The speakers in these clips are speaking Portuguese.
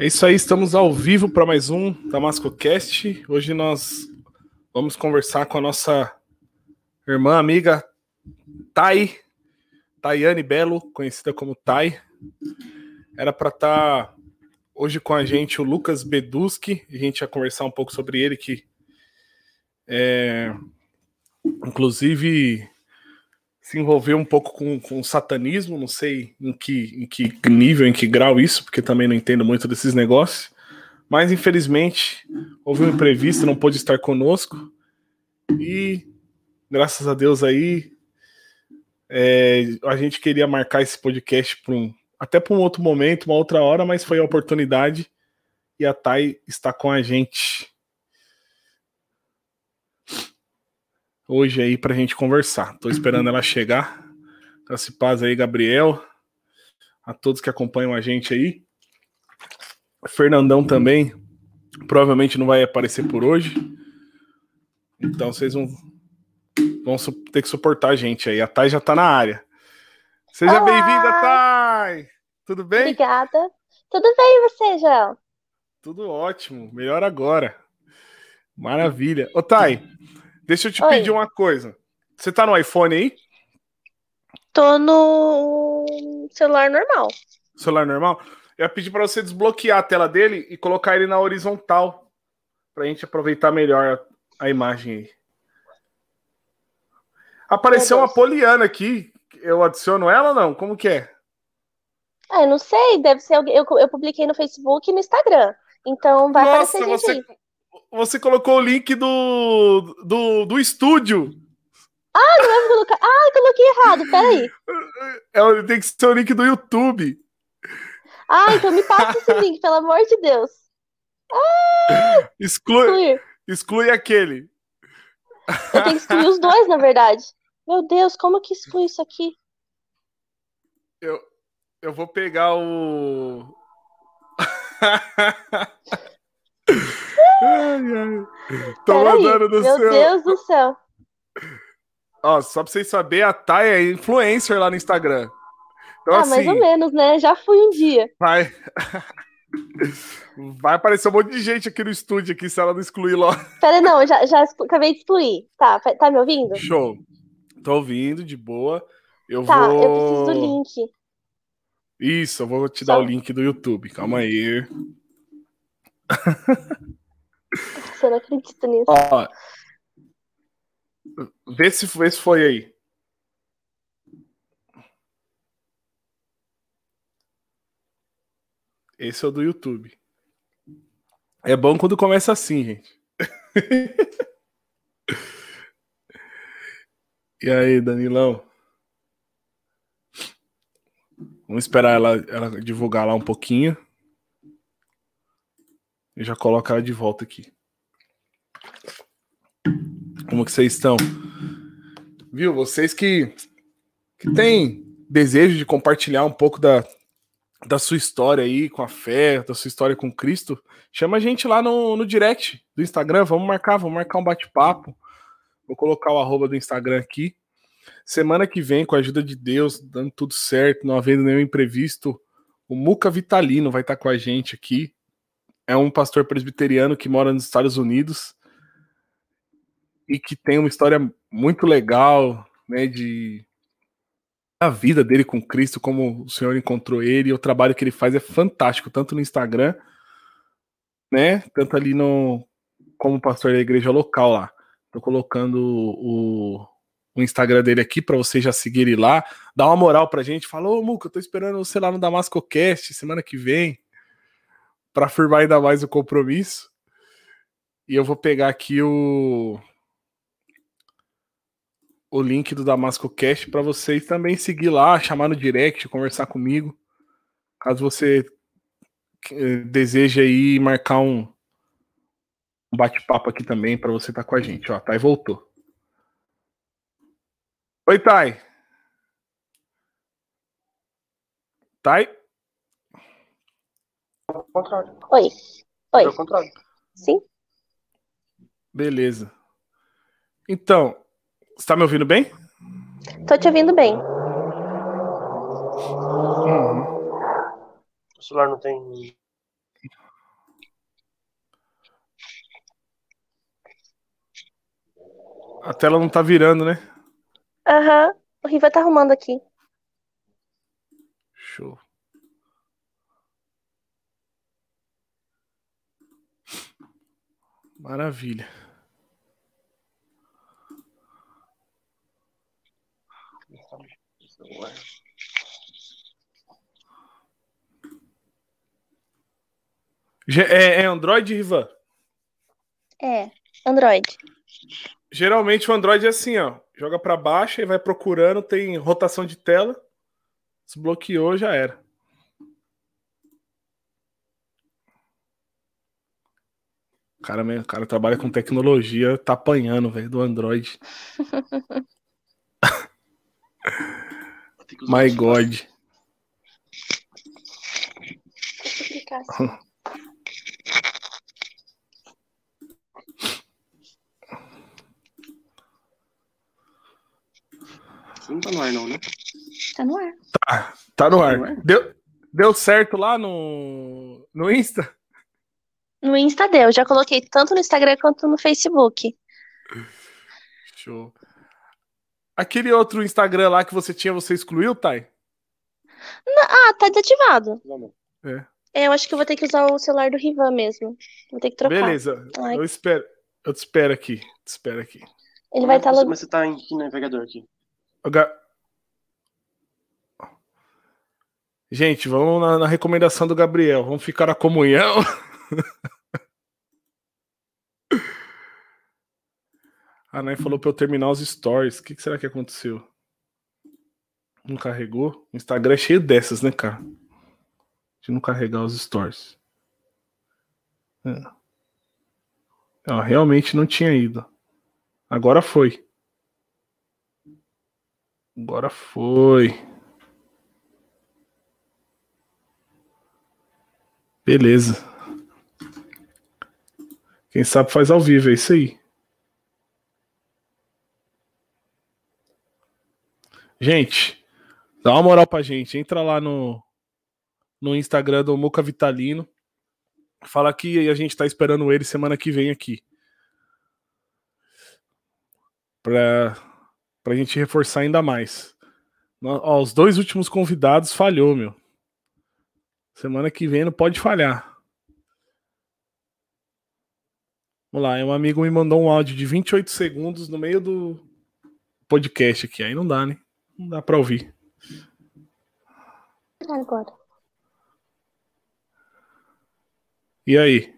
É isso aí, estamos ao vivo para mais um Damasco Cast. Hoje nós vamos conversar com a nossa irmã amiga Tai, Tayane Belo, conhecida como Tai. Era para estar tá hoje com a gente o Lucas Beduski, a gente ia conversar um pouco sobre ele, que é, inclusive se envolveu um pouco com, com o satanismo, não sei em que, em que nível, em que grau isso, porque também não entendo muito desses negócios. Mas infelizmente houve um imprevisto, não pôde estar conosco. E graças a Deus aí é, a gente queria marcar esse podcast um, até para um outro momento, uma outra hora, mas foi a oportunidade e a Thay está com a gente. Hoje aí para a gente conversar. Estou esperando ela chegar. Graças paz aí, Gabriel. A todos que acompanham a gente aí. Fernandão também. Provavelmente não vai aparecer por hoje. Então vocês vão, vão ter que suportar a gente aí. A Thay já está na área. Seja bem-vinda, Thay! Tudo bem? Obrigada. Tudo bem você, Joel? Tudo ótimo. Melhor agora. Maravilha. Ô, Thay, Deixa eu te Oi. pedir uma coisa. Você tá no iPhone aí? Tô no celular normal. Celular normal? Eu ia pedir para você desbloquear a tela dele e colocar ele na horizontal. Pra gente aproveitar melhor a, a imagem aí. Apareceu uma Poliana aqui. Eu adiciono ela ou não? Como que é? Ah, eu não sei. Deve ser alguém. Eu, eu publiquei no Facebook e no Instagram. Então vai Nossa, aparecer gente você... aí você colocou o link do, do, do estúdio. Ah, não é colocar. Ah, coloquei errado, peraí. É, tem que ser o link do YouTube. Ah, então me passa esse link, pelo amor de Deus. Ah, exclui, exclui, exclui aquele. Eu tenho que excluir os dois, na verdade. Meu Deus, como que exclui isso aqui? Eu, eu vou pegar o. Ai, ai. Tô mandando no Meu seu. Deus do céu. Ó, só pra vocês saberem, a Thay é influencer lá no Instagram. Então, ah, assim, mais ou menos, né? Já fui um dia. Vai. Vai aparecer um monte de gente aqui no estúdio aqui, se ela não excluir lá. Pera, não, já, já acabei de excluir. Tá, tá me ouvindo? Show. Tô ouvindo, de boa. Eu tá, vou... eu preciso do link. Isso, eu vou te dar o link do YouTube. Calma aí. Você não acredita nisso. Ó, vê se, vê se foi aí. Esse é o do YouTube. É bom quando começa assim, gente. e aí, Danilão? Vamos esperar ela, ela divulgar lá um pouquinho. Eu já coloco ela de volta aqui. Como que vocês estão? Viu? Vocês que, que têm desejo de compartilhar um pouco da, da sua história aí com a fé, da sua história com Cristo, chama a gente lá no, no direct do Instagram. Vamos marcar, vamos marcar um bate-papo. Vou colocar o arroba do Instagram aqui. Semana que vem, com a ajuda de Deus, dando tudo certo, não havendo nenhum imprevisto, o Muca Vitalino vai estar com a gente aqui é um pastor presbiteriano que mora nos Estados Unidos e que tem uma história muito legal, né, de a vida dele com Cristo, como o Senhor encontrou ele, e o trabalho que ele faz é fantástico, tanto no Instagram, né, tanto ali no como pastor da igreja local lá. Tô colocando o, o Instagram dele aqui para vocês já seguirem lá, dá uma moral pra gente, fala, ô Muca, eu tô esperando você lá no Damasco Cast semana que vem para firmar ainda mais o compromisso. E eu vou pegar aqui o o link do Damasco Cast para vocês também seguir lá, chamar no direct, conversar comigo. Caso você eh, deseje aí marcar um, um bate-papo aqui também para você estar tá com a gente. Ó, Thay voltou. Oi, Thay. Thay? Contrário. Oi. Oi. Ao contrário. Sim. Beleza. Então, você tá me ouvindo bem? Tô te ouvindo bem. Uhum. O celular não tem. A tela não tá virando, né? Aham. O Riva tá arrumando aqui. Show. Maravilha. É, é Android, Rivan? É, Android. Geralmente o Android é assim, ó. Joga pra baixo e vai procurando, tem rotação de tela. Desbloqueou, já era. Cara, o cara trabalha com tecnologia, tá apanhando, velho, do Android. My. God. Você não tá no ar, não, né? Tá no ar. Tá no no ar. ar? Deu, deu certo lá no, no Insta? No Insta deu. Já coloquei tanto no Instagram quanto no Facebook. Show. Aquele outro Instagram lá que você tinha, você excluiu, Thay? Ah, tá desativado. Não, É, eu acho que eu vou ter que usar o celular do Rivan mesmo. Vou ter que trocar. Beleza. Ai. Eu espero. Eu te espero aqui. Te espero aqui. Ele vai estar tá você- Mas você tá em que navegador aqui? Ga- Gente, vamos na, na recomendação do Gabriel. Vamos ficar na comunhão. A Nai falou pra eu terminar os stories. O que, que será que aconteceu? Não carregou? O Instagram é cheio dessas, né, cara? De não carregar os stories. É. Realmente não tinha ido. Agora foi. Agora foi. Beleza. Quem sabe faz ao vivo, é isso aí. Gente, dá uma moral pra gente. Entra lá no, no Instagram do Muca Vitalino. Fala que a gente tá esperando ele semana que vem aqui. Pra, pra gente reforçar ainda mais. Ó, os dois últimos convidados falhou, meu. Semana que vem não pode falhar. Vamos lá, um amigo me mandou um áudio de 28 segundos no meio do podcast aqui. Aí não dá, né? Não dá pra ouvir. agora. E aí?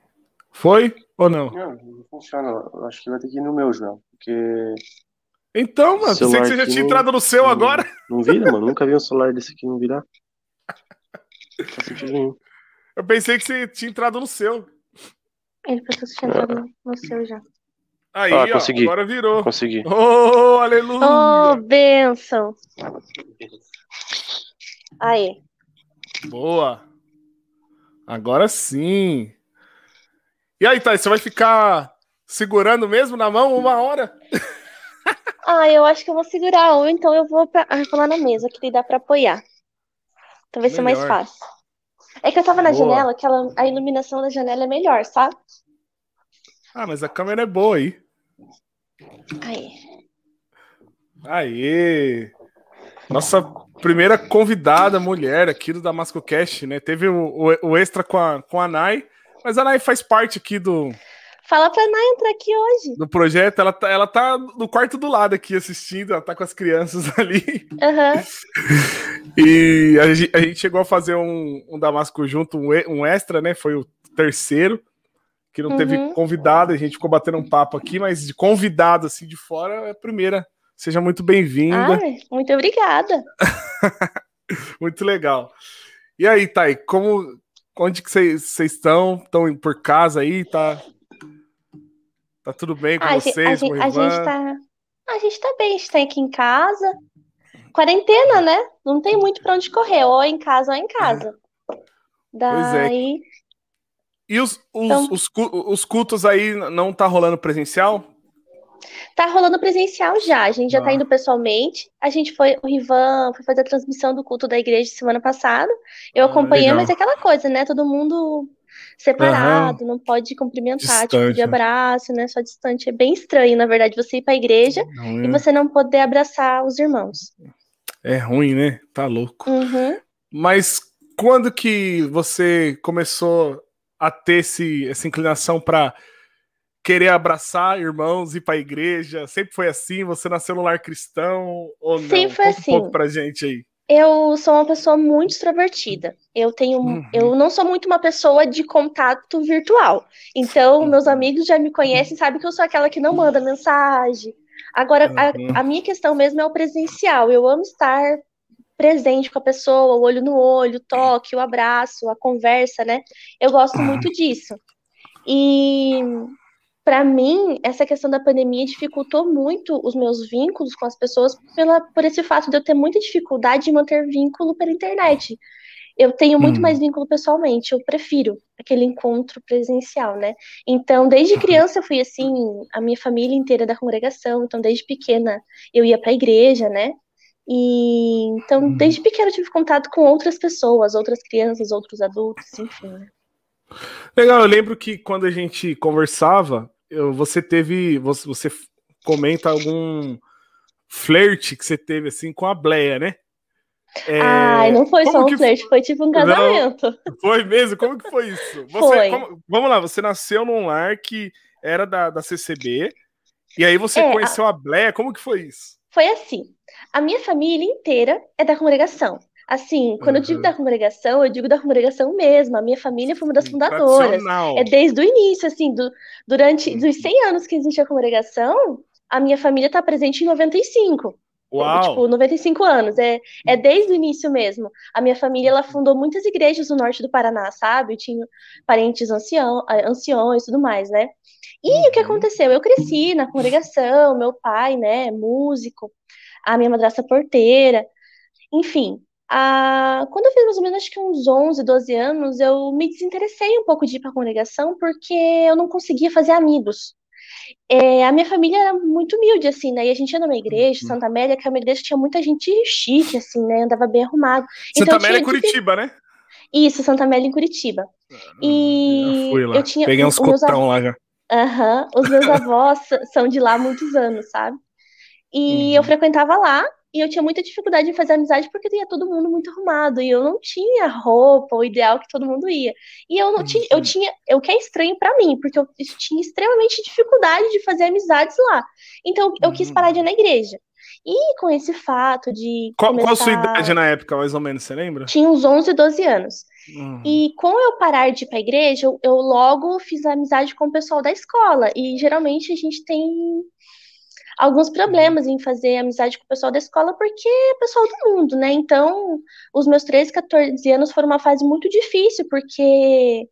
Foi ou não? Não, não funciona. Eu acho que vai ter que ir no meu, João. Porque. Então, mano, pensei que você já tinha entrado no seu não- agora. Não vira, mano. Nunca vi um celular desse aqui não virar. Não faz sentido nenhum. Eu pensei que você tinha entrado no seu. Ele pensou que tinha entrado no- seu já. Aí, Ah, ó, consegui. agora virou. Consegui. Oh, aleluia! Oh, benção. Aí. Boa. Agora sim. E aí, Thay, você vai ficar segurando mesmo na mão uma hora? Ah, eu acho que eu vou segurar, ou então eu vou, pra... ah, eu vou lá na mesa, que daí dá pra apoiar. Talvez seja mais Melhor. fácil. É que eu tava na Boa. janela, aquela... a iluminação da janela é melhor, sabe? Ah, mas a câmera é boa aí. Aí. Aê! Nossa primeira convidada mulher aqui do Damasco Cast, né? Teve o, o- o extra com a, com a Nai, mas a Nai faz parte aqui do, Fala pra Nai entrar aqui hoje. do projeto. Ela tá, ela tá no quarto do lado aqui assistindo, ela tá com as crianças ali. Aham. E a gente, a gente chegou a fazer um, um Damasco junto, um, um extra, né? Foi o terceiro, que não teve Uhum. convidado, a gente ficou batendo um papo aqui, mas de convidado assim de fora é a primeira. Seja muito bem-vinda. Ai, muito obrigada. Muito legal. E aí, Thay, como onde que vocês estão? Estão por casa aí? Tá Tá tudo bem com a vocês, gente, a gente tá. A gente tá bem, a gente tá aqui em casa. Quarentena, né? Não tem muito pra onde correr, ou em casa ou em casa. É. Daí. E os, os, Então- os, os cultos aí não tá rolando presencial? Tá rolando presencial já. A gente já tá Ah. indo pessoalmente. A gente foi, o Rivan foi fazer a transmissão do culto da igreja semana passada. Eu Ah, acompanhei, legal. mas é aquela coisa, né? Todo mundo separado, não pode cumprimentar, tipo, Distante, de né? abraço, né? Só distante. É bem estranho, na verdade, você ir pra igreja Não, e é- você não poder abraçar os irmãos. É ruim, né? Tá louco. Uhum. Mas quando que você começou a ter esse, essa inclinação para querer abraçar irmãos, ir para a igreja? Sempre foi assim? Você nasceu no lar cristão ou não? Sempre foi Conta assim. um pouco pra gente aí. Eu sou uma pessoa muito extrovertida. Eu tenho, Uhum. eu não sou muito uma pessoa de contato virtual. Então, meus Uhum. amigos já me conhecem, sabem que eu sou aquela que não manda mensagem. Agora, Uhum. a, a minha questão mesmo é o presencial. Eu amo estar presente com a pessoa, o olho no olho, o toque, o abraço, a conversa, né? Eu gosto muito disso. E para mim, essa questão da pandemia dificultou muito os meus vínculos com as pessoas pela, por esse fato de eu ter muita dificuldade de manter vínculo pela internet. Eu tenho muito Hum. mais vínculo pessoalmente, eu prefiro aquele encontro presencial, né? Então, desde criança eu fui assim, a minha família inteira da congregação, então desde pequena eu ia para a igreja, né? E então, Hum. desde pequena eu tive contato com outras pessoas, outras crianças, outros adultos, enfim. né? Legal, eu lembro que quando a gente conversava, eu- você teve. Você, você comenta algum flerte que você teve assim com a Bleia, né? É, Ai, não foi como só um que flerte, foi tipo um Não. casamento. Foi mesmo? Como que foi isso? Você, Foi. como- vamos lá, você nasceu num lar que era da, da CCB, e aí você É, a- conheceu a Bleia, como que foi isso? Foi assim. A minha família inteira é da congregação. Assim, quando eu digo Uhum. da congregação, eu digo da congregação mesmo. A minha família foi uma das fundadoras. É desde o início, assim, do- durante Uhum. dos 100 anos que existe a congregação, a minha família está presente em 95. Uau! Tipo, 95 anos. É, é desde o início mesmo. A minha família, ela fundou muitas igrejas no norte do Paraná, sabe? Eu tinha parentes ancião, anciões e tudo mais, né? E o que Uhum. aconteceu? Eu cresci na congregação, meu pai, né, músico, a minha madrasta porteira, enfim. A... Quando eu fiz mais ou menos, acho que uns 11, 12 anos, eu me desinteressei um pouco de ir para a congregação porque eu não conseguia fazer amigos. É, a minha família era muito humilde, assim, né? E a gente ia numa igreja, Uhum. Santa Amélia, que é uma igreja que tinha muita gente chique, assim, né? Andava bem arrumado. Santa então, Amélia é Curitiba, né? Isso, Santa Amélia em Curitiba. E Já fui lá. eu tinha Peguei uns os meus cotão lá já. Aham, Os meus avós são de lá há muitos anos, sabe? E Uhum. eu frequentava lá e eu tinha muita dificuldade em fazer amizade porque ia todo mundo muito arrumado e eu não tinha roupa, o ideal que todo mundo ia. E eu não tinha, eu Uhum. tinha, o que é estranho pra mim, porque eu tinha extremamente dificuldade de fazer amizades lá. Então eu quis Uhum. parar de ir na igreja. E com esse fato de Qual, qual a sua começar- idade na época, mais ou menos, você lembra? Tinha uns 11, 12 anos. Uhum. E com eu parar de ir pra igreja, eu, eu logo fiz amizade com o pessoal da escola. E geralmente a gente tem alguns problemas em fazer amizade com o pessoal da escola, porque é pessoal do mundo, né? Então, os meus 13, 14 anos foram uma fase muito difícil, porque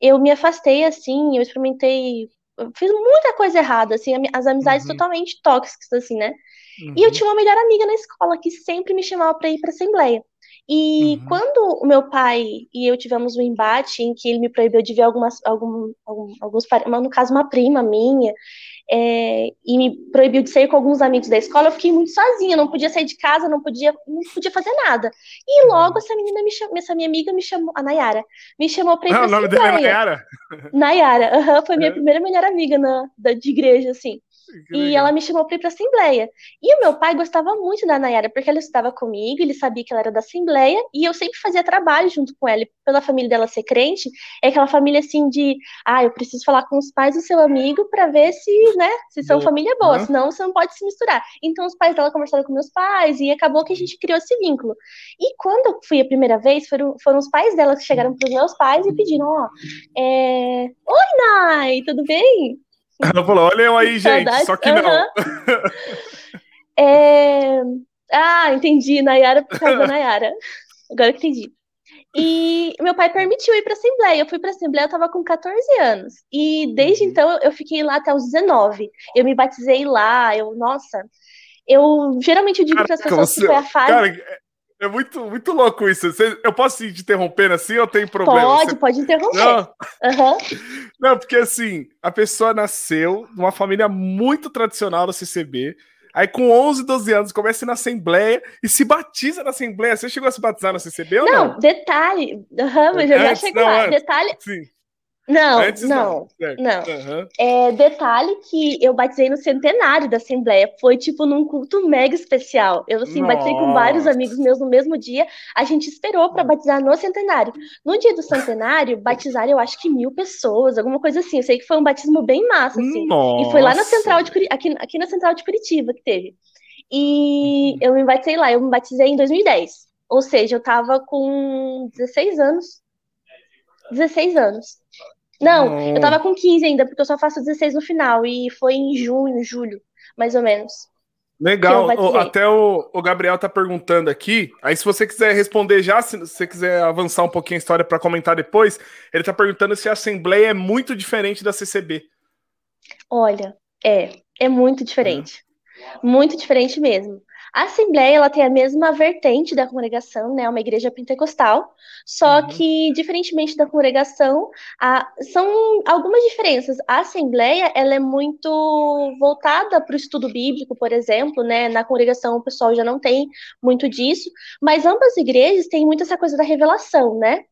eu me afastei assim, eu experimentei. eu fiz muita coisa errada, assim, as amizades Uhum. totalmente tóxicas, assim, né? E eu tinha uma melhor amiga na escola que sempre me chamava para ir para assembleia. E Uhum. quando o meu pai e eu tivemos um embate em que ele me proibiu de ver algumas, algum, algum- alguns, no caso, uma prima minha, é, e me proibiu de sair com alguns amigos da escola, eu fiquei muito sozinha, não podia sair de casa, não podia, não podia fazer nada. E logo essa menina me chamou, essa minha amiga me chamou, a Nayara, me chamou para ir Ah, para o nome dela é. Nayara? Nayara, foi minha É. primeira melhor amiga na, da, de igreja, assim. E ela me chamou para ir para assembleia. E o meu pai gostava muito da Nayara, porque ela estudava comigo, ele sabia que ela era da assembleia, e eu sempre fazia trabalho junto com ela. E pela família dela ser crente, é aquela família assim de, ah, eu preciso falar com os pais do seu amigo para ver se, né, se são Boa. família boa, Uhum. senão você não pode se misturar. Então os pais dela conversaram com meus pais e acabou que a gente criou esse vínculo. E quando eu fui a primeira vez, foram, foram os pais dela que chegaram para os meus pais e pediram, ó, é... Oi, Nai, tudo bem? Ela falou: olha eu aí, gente, Saudades. só que não. É... Ah, entendi. Nayara por causa da Nayara. Agora que entendi. E meu pai permitiu ir para assembleia. Eu fui para assembleia, eu tava com 14 anos. E desde Uhum. então eu fiquei lá até os 19. Eu me batizei lá. Eu, nossa, eu geralmente eu digo para as pessoas que você- foi a fase. Cara, É muito, muito louco isso. Eu posso ir te interrompendo assim ou tem problema? Pode, Você- pode interromper. Não, Aham. não, porque assim, a pessoa nasceu numa família muito tradicional da CCB. Aí com 11, 12 anos começa na Assembleia e se batiza na Assembleia. Você chegou a se batizar na CCB ou não? Não, detalhe. Aham, mas eu já Antes, chego não, lá. Detalhe. Sim. Não, Antes não. Certo. não. Aham. É, detalhe que eu batizei no centenário da Assembleia. Foi tipo num culto mega especial. Eu assim, batizei com vários Nossa. amigos meus no mesmo dia. A gente esperou para batizar no centenário. No dia do centenário, batizaram eu acho que mil pessoas, alguma coisa assim. Eu sei que foi um batismo bem massa, assim. Nossa. E foi lá na central de Curi- aqui, aqui na central de Curitiba que teve. E eu me batizei lá, eu me batizei em 2010. Ou seja, eu tava com 16 anos. 16 anos. Não, eu tava com 15 ainda, porque eu só faço 16 no final. E foi em junho, julho, mais ou menos. Legal. O- até o, o Gabriel tá perguntando aqui. Aí, se você quiser responder já, se você quiser avançar um pouquinho a história para comentar depois, ele tá perguntando se a Assembleia é muito diferente da CCB. Olha, é, é muito diferente. Muito diferente mesmo. A Assembleia, ela tem a mesma vertente da congregação, né? Uma igreja pentecostal, só Uhum. que, diferentemente da congregação, a- são algumas diferenças. A Assembleia, ela é muito voltada para o estudo bíblico, por exemplo, né? Na congregação o pessoal já não tem muito disso, mas ambas as igrejas têm muito essa coisa da revelação, né?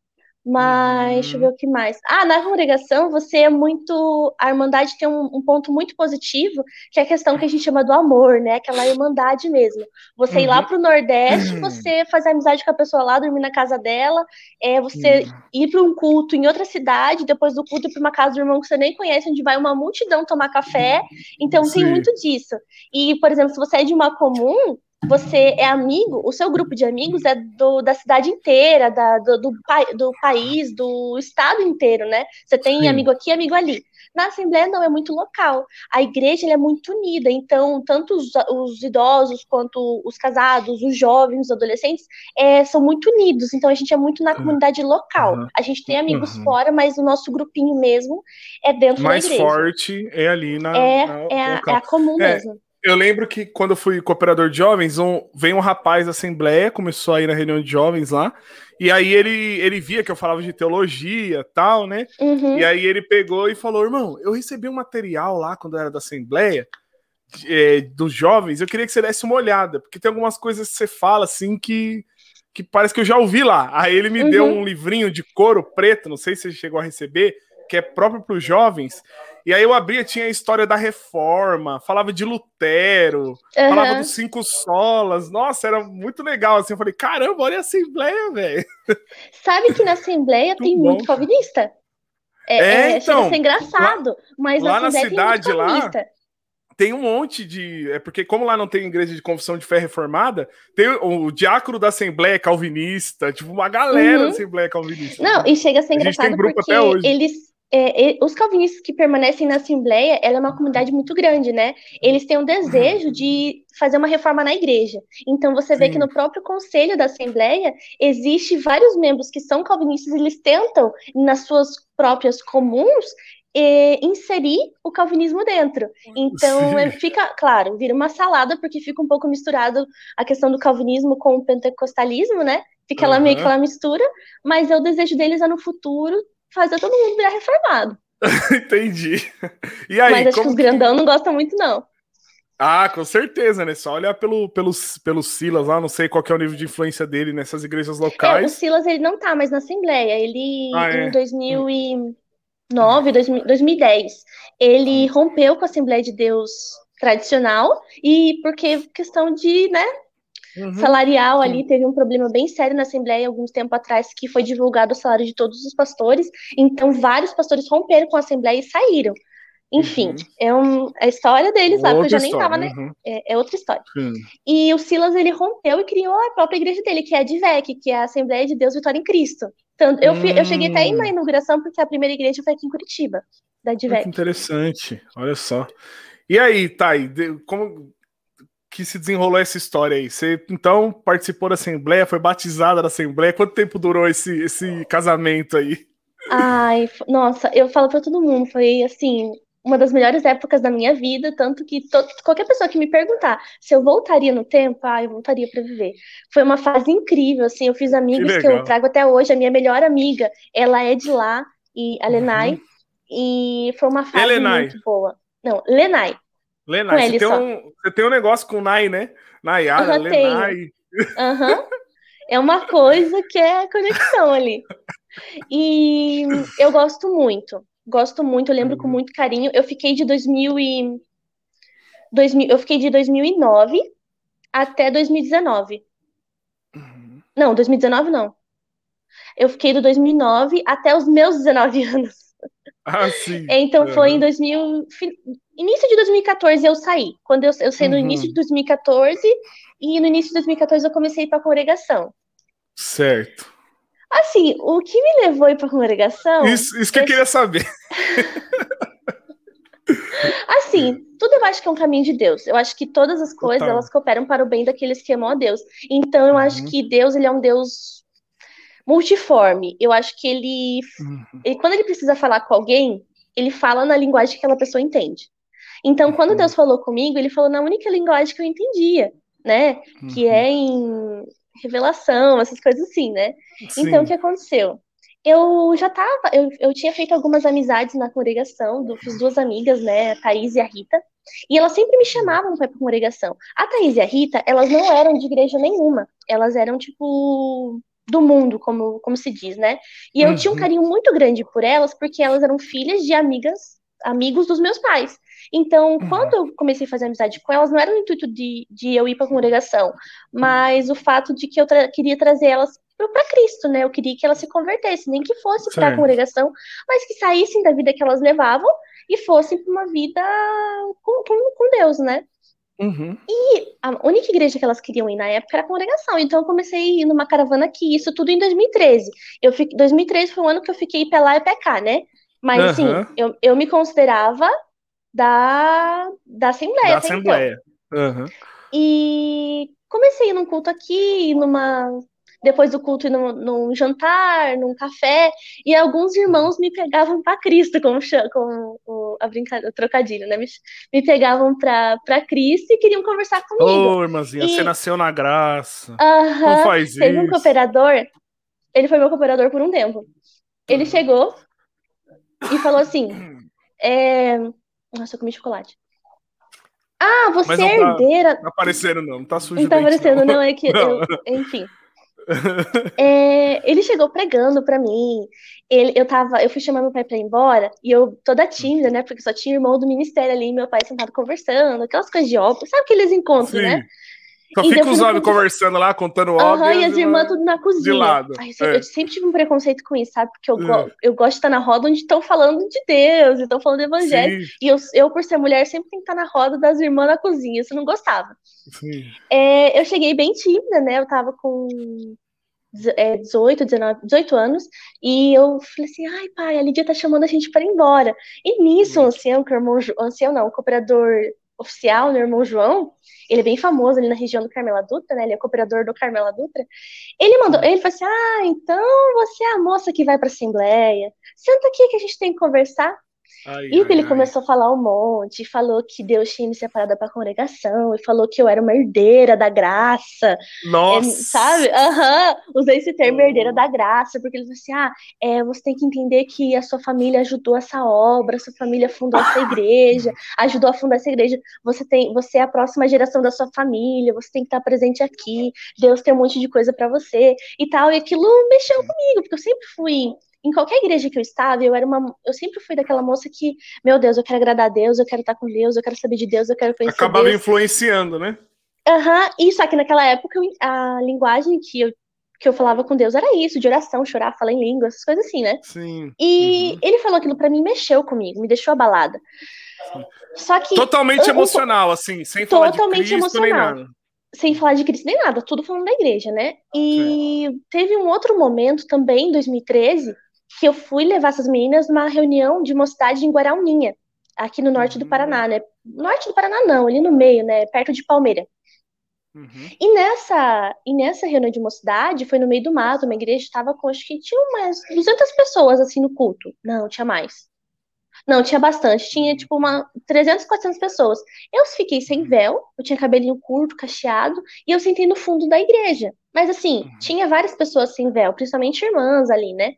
Mas, deixa eu ver o que mais. Ah, na congregação você é muito. A Irmandade tem um, um ponto muito positivo, que é a questão que a gente chama do amor, né? Aquela irmandade mesmo. Você ir lá Uhum. pro Nordeste, você fazer amizade com a pessoa lá, dormir na casa dela, é você ir para um culto em outra cidade, depois do culto ir para uma casa do irmão que você nem conhece, onde vai uma multidão tomar café. Então tem Sim. muito disso. E, por exemplo, se você é de uma comum, você é amigo, o seu grupo de amigos é do, da cidade inteira, da, do, do, do país, do estado inteiro, né? Você tem Sim. amigo aqui, amigo ali. Na Assembleia não, é muito local. A igreja é muito unida, então tanto os, os idosos quanto os casados, os jovens, os adolescentes, é, são muito unidos. Então a gente é muito na comunidade local. Uhum. A gente tem amigos Uhum. fora, mas o nosso grupinho mesmo é dentro Mais da igreja. forte é ali na. É, na- é, a, é a comum É, mesmo. Eu lembro que quando eu fui cooperador de jovens, um, veio um rapaz da Assembleia, começou a ir na reunião de jovens lá, e aí ele, ele via que eu falava de teologia tal, né? Uhum. E aí ele pegou e falou: irmão, eu recebi um material lá quando eu era da Assembleia, é, dos jovens, eu queria que você desse uma olhada, porque tem algumas coisas que você fala assim que, que parece que eu já ouvi lá. Aí ele me deu Uhum. um livrinho de couro preto, não sei se você chegou a receber, que é próprio para os jovens. E aí eu abria, tinha a história da reforma, falava de Lutero, falava Aham. dos cinco solas. Nossa, era muito legal assim. Eu falei, caramba, olha a Assembleia, velho. Sabe que na Assembleia tem bom, muito calvinista? É, É, é, chega a então, ser engraçado, mas lá na Assembleia tem cidade, lá, tem um monte de. É porque, como lá não tem igreja de confissão de fé reformada, tem o, o diácono da Assembleia é calvinista, tipo, uma galera Uhum. da Assembleia é calvinista. Não, e chega a ser A engraçado grupo porque eles. É, os calvinistas que permanecem na Assembleia, ela é uma comunidade muito grande, né? Eles têm um desejo de fazer uma reforma na igreja. Então você vê Sim. que no próprio conselho da Assembleia existe vários membros que são calvinistas, eles tentam, nas suas próprias comuns, eh, inserir o calvinismo dentro. Então Sim. é, fica, claro, vira uma salada, porque fica um pouco misturado a questão do calvinismo com o pentecostalismo, né? Fica lá meio que aquela mistura, mas é o desejo deles é no futuro fazer todo mundo virar reformado. Entendi. E aí, mas acho que como os grandão não gostam muito, não. Ah, com certeza, né? Só olhar pelo, pelo, pelo Silas lá, não sei qual que é o nível de influência dele nessas igrejas É, o locais. Silas, ele não tá mais na Assembleia. Ele, Ah, é? em 2009, 2000 2010, ele rompeu com a Assembleia de Deus tradicional e porque questão de, né, Uhum. salarial ali, teve um problema bem sério na Assembleia alguns tempo atrás, que foi divulgado o salário de todos os pastores, então vários pastores romperam com a Assembleia e saíram. Enfim, Uhum. é um, a história deles lá, porque eu já nem tava, né? uhum. É, é outra história. Sim. E o Silas, ele rompeu e criou a própria igreja dele, que é a DIVEC, que é a Assembleia de Deus Vitória em Cristo. Tanto, eu, fui- eu cheguei até aí Hum. na inauguração, porque a primeira igreja foi aqui em Curitiba, da que DIVEC. interessante, olha só. E aí, Thay, como que se desenrolou essa história aí? Você então participou da Assembleia, foi batizada da Assembleia. Quanto tempo durou esse, esse casamento aí? Ai, nossa, eu falo pra todo mundo, foi assim, uma das melhores épocas da minha vida, tanto que to- qualquer pessoa que me perguntar se eu voltaria no tempo, ah, eu voltaria para viver. Foi uma fase incrível, assim, eu fiz amigos que, eu legal. trago até hoje, a minha melhor amiga, ela é de lá, e a Lenai, Uhum. e foi uma fase Lenai? muito boa. Não, Lenai. Lenai, você tem, um, você tem um negócio com Nai, né? Nayara, Aham, Lenai. Aham. É uma coisa que é conexão ali. E eu gosto muito. Gosto muito, eu lembro com Uhum. muito carinho. Eu fiquei de 2000 e 2000, eu fiquei de 2009 até 2019. Uhum. Não, 2019 não. Eu fiquei do 2009 até os meus 19 anos. Ah, sim. Então foi em Uhum. 2000, fi- início de 2014 eu saí. Quando eu, eu saí no Uhum. início de 2014 e no início de 2014 eu comecei para congregação. Certo. Assim, o que me levou a ir para congregação, Isso, isso que eu esse- queria saber. assim, tudo eu acho que é um caminho de Deus. Eu acho que todas as coisas Total. elas cooperam para o bem daqueles que amam a Deus. Então eu acho Uhum. que Deus ele é um Deus multiforme. Eu acho que ele, Uhum. ele quando ele precisa falar com alguém, ele fala na linguagem que aquela pessoa entende. Então, quando Uhum. Deus falou comigo, ele falou na única linguagem que eu entendia, né? Que Uhum. é em revelação, essas coisas assim, né? Sim. Então, o que aconteceu? Eu já tava, eu, eu tinha feito algumas amizades na congregação, do, fiz duas amigas, né, a Thaís e a Rita, e elas sempre me chamavam para ir pra congregação. A Thaís e a Rita, elas não eram de igreja nenhuma, elas eram, tipo, do mundo, como, como se diz, né? E eu tinha um Uhum. carinho muito grande por elas, porque elas eram filhas de amigas, amigos dos meus pais. Então, Uhum. quando eu comecei a fazer amizade com elas, não era o intuito de, de eu ir para congregação, mas o fato de que eu tra- queria trazer elas para Cristo, né? Eu queria que elas se convertessem, nem que fosse para a congregação, mas que saíssem da vida que elas levavam e fossem para uma vida com, com, com Deus, né? Uhum. A única igreja que elas queriam ir na época era a congregação. Então eu comecei a ir numa caravana aqui, isso tudo em 2013. Eu fiquei, 2013 foi o ano que eu fiquei pé lá e pé cá, né? Mas assim, Aham. eu, eu me considerava da, da Assembleia Da até então. Assembleia. Aham. E comecei num culto aqui, numa. Depois do culto, num, num jantar, num café, e alguns irmãos me pegavam para Cristo, como, como o, a brincadeira, o trocadilho, né? Me, me pegavam para Cristo e queriam conversar comigo. Ô, irmãzinha, E- você nasceu na graça. Aham. Não faz Teve um isso. cooperador, ele foi meu cooperador por um tempo. Ele chegou e falou assim: é... Nossa, eu comi chocolate. Ah, você Mas é não tá- herdeira. Não tá aparecendo, não. Não tá sujo Não tá aparecendo, não, é que Não. eu, enfim. É, ele chegou pregando pra mim. Ele, eu tava, eu fui chamar meu pai pra ir embora e eu toda tímida, né? Porque só tinha irmão do ministério ali, e meu pai sentado conversando, aquelas coisas de óbvio, sabe aqueles encontros, Sim. né? Só E fica os homens conversando lá, contando Aham, óbvio. e as irmãs tudo na cozinha. lado, Ai, eu, sempre, é. eu sempre tive um preconceito com isso, sabe? Porque eu, go- É. eu gosto de estar na roda onde estão falando de Deus, e estão falando do evangelho. Sim, E eu, eu, por ser mulher, sempre tenho que estar na roda das irmãs na cozinha. Isso eu não gostava. É, eu cheguei bem tímida, né? Eu tava com deze- é, 18, 19, 18 anos, e eu falei assim: ai, pai, a Lídia tá chamando a gente para ir embora. E nisso, o ancião, que é o irmão, o ancião não, o cooperador oficial, meu irmão João, ele é bem famoso ali na região do Carmela Dutra, né? Ele é cooperador do Carmela Dutra. Ele mandou, ele falou assim: ah, então você é a moça que vai pra Assembleia. Senta aqui que a gente tem que conversar. Ai, E ai, ele ai. começou a falar um monte, falou que Deus tinha me separado para a congregação, e falou que eu era uma herdeira da graça, é, Nossa! sabe? Aham, usei esse termo herdeira da graça, porque ele falou assim: ah, é, você tem que entender que a sua família ajudou essa obra, a sua família fundou essa igreja, ajudou a fundar essa igreja, você tem, você é a próxima geração da sua família, você tem que estar presente aqui, Deus tem um monte de coisa para você e tal, e aquilo mexeu comigo, porque eu sempre fui em qualquer igreja que eu estava, eu era uma, eu sempre fui daquela moça que, meu Deus, eu quero agradar a Deus, eu quero estar com Deus, eu quero saber de Deus, eu quero conhecer Acabava Deus. influenciando, né? Aham, e só que naquela época eu- a linguagem que eu, que eu falava com Deus era isso, de oração, chorar, falar em língua, essas coisas assim, né? Sim. E Uhum. ele falou aquilo pra mim, mexeu comigo, me deixou abalada. Só que, Totalmente eu- eu- emocional, assim, sem falar Totalmente de Cristo nem emocional. nada. sem falar de Cristo nem nada, tudo falando da igreja, né? E teve um outro momento também, em 2013, que eu fui levar essas meninas numa reunião de mocidade em Guarauninha, aqui no norte do Uhum. Paraná, né? Norte do Paraná não, ali no meio, né? Perto de Palmeira. Uhum. E nessa, e nessa reunião de mocidade, foi no meio do mato, uma igreja estava com, acho que tinha umas 200 pessoas, assim, no culto. Não, tinha mais. Não, tinha bastante. Tinha, tipo, uma 300, 400 pessoas. Eu fiquei sem véu, eu tinha cabelinho curto, cacheado, e eu sentei no fundo da igreja. Mas, assim, Uhum. tinha várias pessoas sem véu, principalmente irmãs ali, né?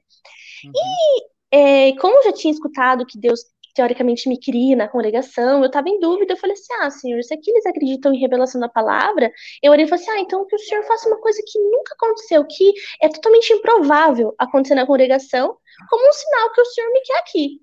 Uhum. É, como eu já tinha escutado que Deus, teoricamente, me queria na congregação, eu tava em dúvida. Eu falei assim: ah, senhor, se aqui eles acreditam em revelação da palavra, eu orei e falei assim: ah, então que o senhor faça uma coisa que nunca aconteceu, que é totalmente improvável acontecer na congregação, como um sinal que o senhor me quer aqui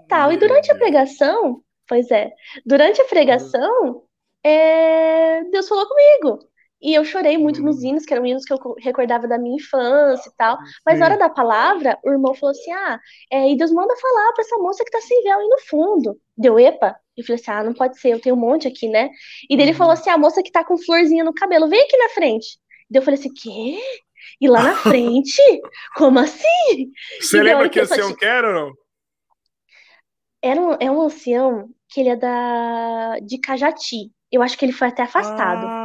e tal. E durante a pregação, pois é, durante a pregação, é, Deus falou comigo. E eu chorei muito nos Hum. hinos, que eram hinos que eu recordava da minha infância e tal. Mas na hora da palavra, o irmão falou assim: Ah, é, e Deus manda falar pra essa moça que tá sem véu aí no fundo. Deu, epa. Eu falei assim: Ah, não pode ser, eu tenho um monte aqui, né? E daí ele Uhum. falou assim: A moça que tá com florzinha no cabelo, vem aqui na frente. Daí eu falei assim: Quê? E lá na frente? Como assim? Você lembra que que eu esse só quero ou não? Era um, é um ancião que ele é da de Cajati. Eu acho que ele foi até afastado. Ah,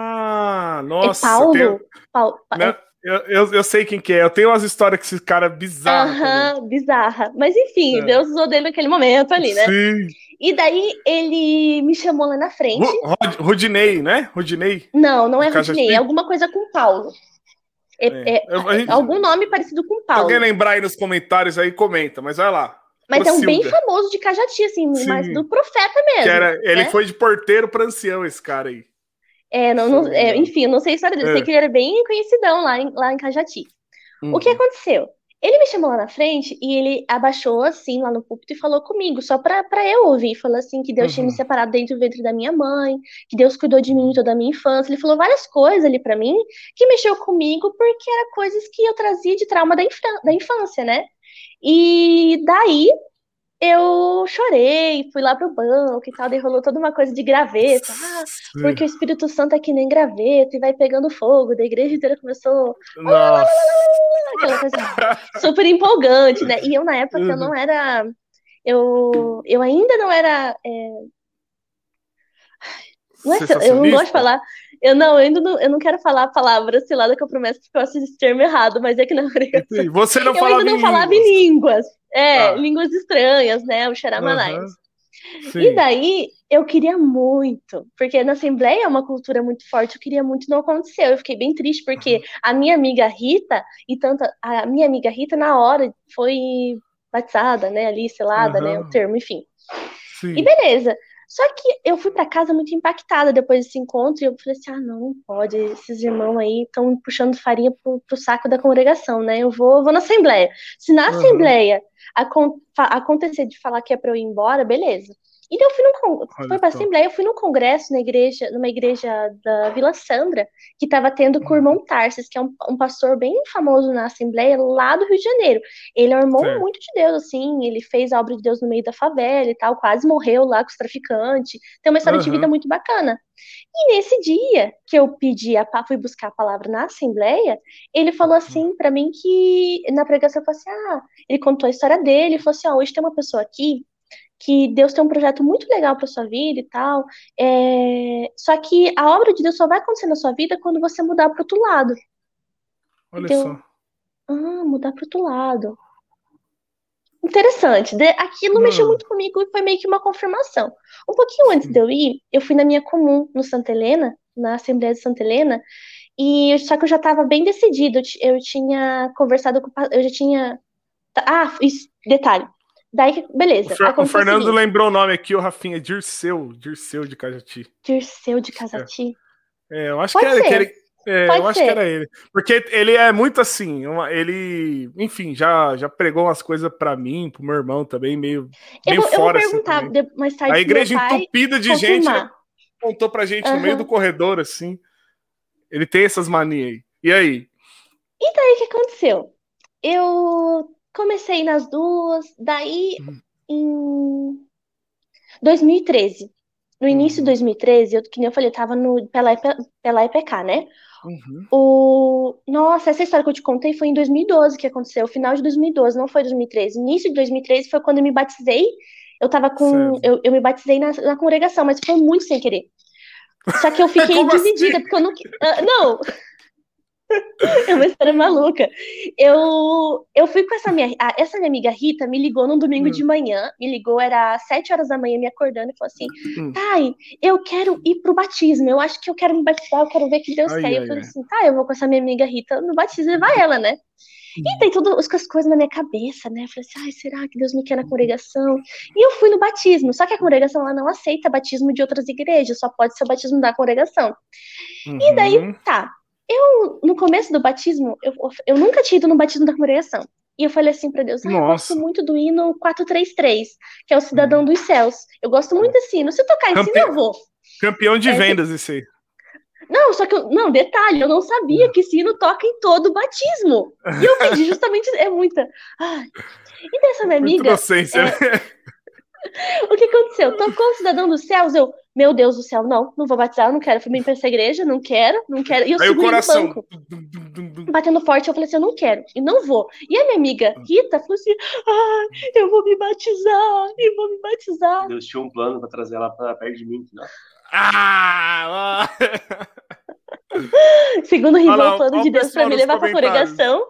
é nossa. Paulo? tem- Paulo Não, é, eu, eu, eu sei quem que é. Eu tenho umas histórias com esse cara bizarro também. aham, bizarra. Mas enfim, É. Deus usou dele naquele momento ali, né? Sim. E daí ele me chamou lá na frente. Ru- Rod- Rudinei, né? Rudinei. Não, não é? Rudinei, é alguma coisa com Paulo. É, É. é- gente- algum nome parecido com Paulo. alguém lembrar aí nos comentários aí, comenta, mas vai lá. Mas é um bem famoso de Cajati, assim, Sim. mas do profeta mesmo. Era, ele né? foi de porteiro pra ancião, esse cara aí. É, não, não- é, enfim, eu não sei a história dele. É. sei que ele era bem conhecidão lá em, lá em Cajati. O que Uhum. aconteceu? Ele me chamou lá na frente e ele abaixou assim lá no púlpito e falou comigo, só pra, pra eu ouvir. Falou assim que Deus tinha me Uhum. separado dentro do ventre da minha mãe, que Deus cuidou de mim toda a minha infância. Ele falou várias coisas ali pra mim que mexeu comigo porque era coisas que eu trazia de trauma da, infra- da infância, né? E daí eu chorei, fui lá pro banco e tal, daí rolou toda uma coisa de graveto. Ah, porque o Espírito Santo é que nem graveto e vai pegando fogo. Da igreja inteira começou aquela coisa super empolgante, né? E eu, na época, eu não era. Eu, eu ainda não era. é, não é, eu não gosto de falar. Eu não, eu ainda não, eu não quero falar a palavra cilada que eu prometo porque eu acho esse termo errado, mas é que na obrigação. Você não Eu falava ainda não em falava línguas. em línguas. É, Ah. línguas estranhas, né? O Xaramanais. Aham. E daí eu queria muito, porque na Assembleia é uma cultura muito forte, eu queria muito, não aconteceu. Eu fiquei bem triste, porque a minha amiga Rita, e tanto a minha amiga Rita, na hora, foi batizada, né? Ali, selada, né? O termo, enfim. Sim. E beleza. Só que eu fui pra casa muito impactada depois desse encontro, e eu falei assim: ah, não, não pode, esses irmãos aí estão puxando farinha pro, pro saco da congregação, né? Eu vou, vou na Assembleia. Se na Aham. Assembleia acontecer de falar que é pra eu ir embora, beleza. E daí eu fui Olha foi pra só. Assembleia, eu fui num congresso na igreja, numa igreja da Vila Sandra, que estava tendo com o Uhum. irmão Tarsis, que é um, um pastor bem famoso na Assembleia, lá do Rio de Janeiro. Ele é um irmão Certo. muito de Deus, assim, ele fez a obra de Deus no meio da favela e tal, quase morreu lá com os traficantes. Tem uma história de Aham. vida muito bacana. E nesse dia que eu pedi, a, fui buscar a palavra na Assembleia, ele falou assim pra mim que, na pregação, eu falei assim, ah, ele contou a história dele, falou assim, ó, hoje tem uma pessoa aqui que Deus tem um projeto muito legal para sua vida e tal. é, Só que a obra de Deus só vai acontecer na sua vida quando você mudar para outro lado. Olha Deu- só. Ah, mudar para outro lado. Interessante. De- Aquilo Hum. mexeu muito comigo e foi meio que uma confirmação. Um pouquinho antes de eu ir, eu fui na minha comum, no Santa Helena, na Assembleia de Santa Helena, e só que eu já estava bem decidida. Eu, eu tinha conversado com. Eu já tinha. Ah, isso, detalhe. Daí, que- beleza. O, o Fernando seguinte. lembrou o nome aqui, o Rafinha, Dirceu, Dirceu de Cajati. Dirceu de Casati. É, eu acho Pode que era, que ele- é, eu acho que era ele. Porque ele é muito assim, uma- ele, enfim, já, já pregou umas coisas pra mim, pro meu irmão também, meio, Eu meio vou, eu vou fora assim perguntar de- mais tarde A igreja entupida de gente, confirmar. ele contou pra gente no meio do corredor, assim. Ele tem essas manias aí. E aí? E daí o que aconteceu? Eu comecei nas duas, daí Uhum. em 2013. No início de Uhum. 2013, eu, que nem eu falei, eu tava no, pela, pela EPK, né? Uhum. O... Nossa, essa história que eu te contei foi em 2012 que aconteceu, final de 2012, não foi 2013. Início de 2013 foi quando eu me batizei. Eu tava com. Eu, eu me batizei na, na congregação, mas foi muito sem querer. Só que eu fiquei Como assim? dividida, porque eu não. Ah, não! É uma história maluca. Eu, eu fui com essa minha. Essa minha amiga Rita me ligou num domingo hum. de manhã. Me ligou, era às 7 horas da manhã, me acordando, e falou assim: hum. Thay, eu quero ir pro batismo. Eu acho que eu quero me batizar, eu quero ver que Deus ai, quer. Ai, eu falei ai. assim: tá, eu vou com essa minha amiga Rita no batismo e vai ela, né? E tem todas as coisas na minha cabeça, né? Eu falei assim, ai, será que Deus me quer na congregação? E eu fui no batismo, só que a congregação lá não aceita batismo de outras igrejas, só pode ser o batismo da congregação. Uhum. E daí, tá. Eu, no começo do batismo, eu, eu nunca tinha ido no batismo da congregação. E eu falei assim para Deus, ah, eu gosto muito do hino 433, que é o Cidadão dos Céus. Eu gosto muito desse hino. Se eu tocar esse hino, eu vou. Campeão de é, vendas, esse aí. Não, só que eu, não, detalhe, eu não sabia que sino toca em todo batismo. E eu pedi justamente, é muita. E dessa minha amiga. Inocência, é, né? O que aconteceu? Tocou o cidadão dos céus, eu, meu Deus do céu, não, não vou batizar, não quero, fui bem pra essa igreja, não quero, não quero. E eu Aí o coração. banco, batendo forte, eu falei assim, eu não quero, e não vou. E a minha amiga Rita falou assim, ah, eu vou me batizar, e vou me batizar. Deus tinha um plano pra trazer ela pra perto de mim, não? Ah! Segundo o Rival, o plano de Deus para me levar pra congregação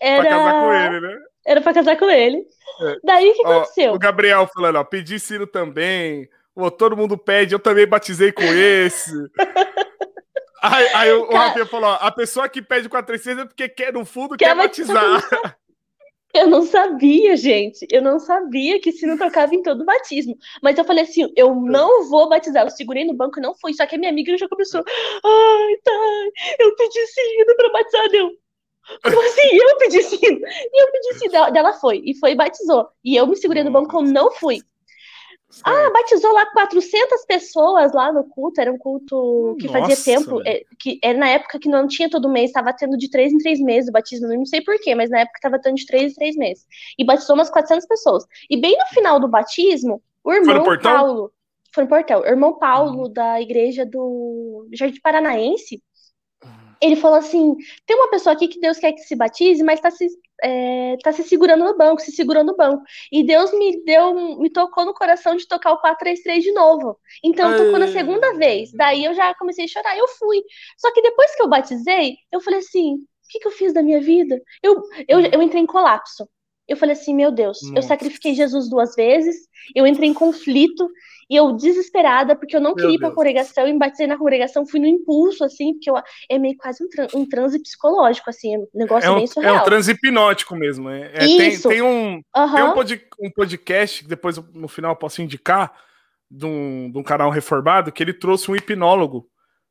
era. Pra casar com ele, né? Era pra casar com ele. É. Daí o que ó, aconteceu? O Gabriel falando, ó, pedi Ciro também. Ó, todo mundo pede, eu também batizei com esse. aí, aí o, Cara... Rafinha falou: ó, a pessoa que pede com a tristeza é porque quer, no fundo, quer, quer batizar. Eu não sabia, gente. Eu não sabia que sino tocava em todo batismo. Mas eu falei assim: eu não vou batizar. Eu segurei no banco e não fui. Só que a minha amiga já começou. Ai, tá. Eu pedi sino pra batizar. Deu. Como assim? Eu pedi sino. E eu pedi sino. Ela foi. E foi e batizou. E eu me segurei no banco e não fui. Ah, batizou lá 400 pessoas lá no culto. Era um culto que Nossa, fazia tempo. É, que era na época que não tinha todo mês, estava tendo de três em três meses o batismo. Não sei porquê, mas na época estava tendo de três em três meses. E batizou umas 400 pessoas. E bem no final do batismo, o irmão Paulo. Foi no portal. O irmão Paulo, uhum. da igreja do Jardim Paranaense, ele falou assim: tem uma pessoa aqui que Deus quer que se batize, mas está se é, tá se segurando no banco, se segurando no banco. E Deus me deu, me tocou no coração de tocar o 433 de novo. Então tocou na segunda vez. Daí eu já comecei a chorar, eu fui. Só que depois que eu batizei, eu falei assim: o que, que eu fiz da minha vida? Eu, eu, eu entrei em colapso. Eu falei assim, meu Deus, Nossa. eu sacrifiquei Jesus duas vezes, eu entrei em conflito, e eu desesperada, porque eu não queria ir pra congregação, e me batizei na congregação, fui no impulso, assim, porque eu, é meio quase um, tran um transe psicológico, assim, é um negócio é um, bem surreal. É um transe hipnótico mesmo. É, é. Tem, tem, um, uhum. tem um, pod, um podcast, que depois no final eu posso indicar, de um, de um canal reformado, que ele trouxe um hipnólogo,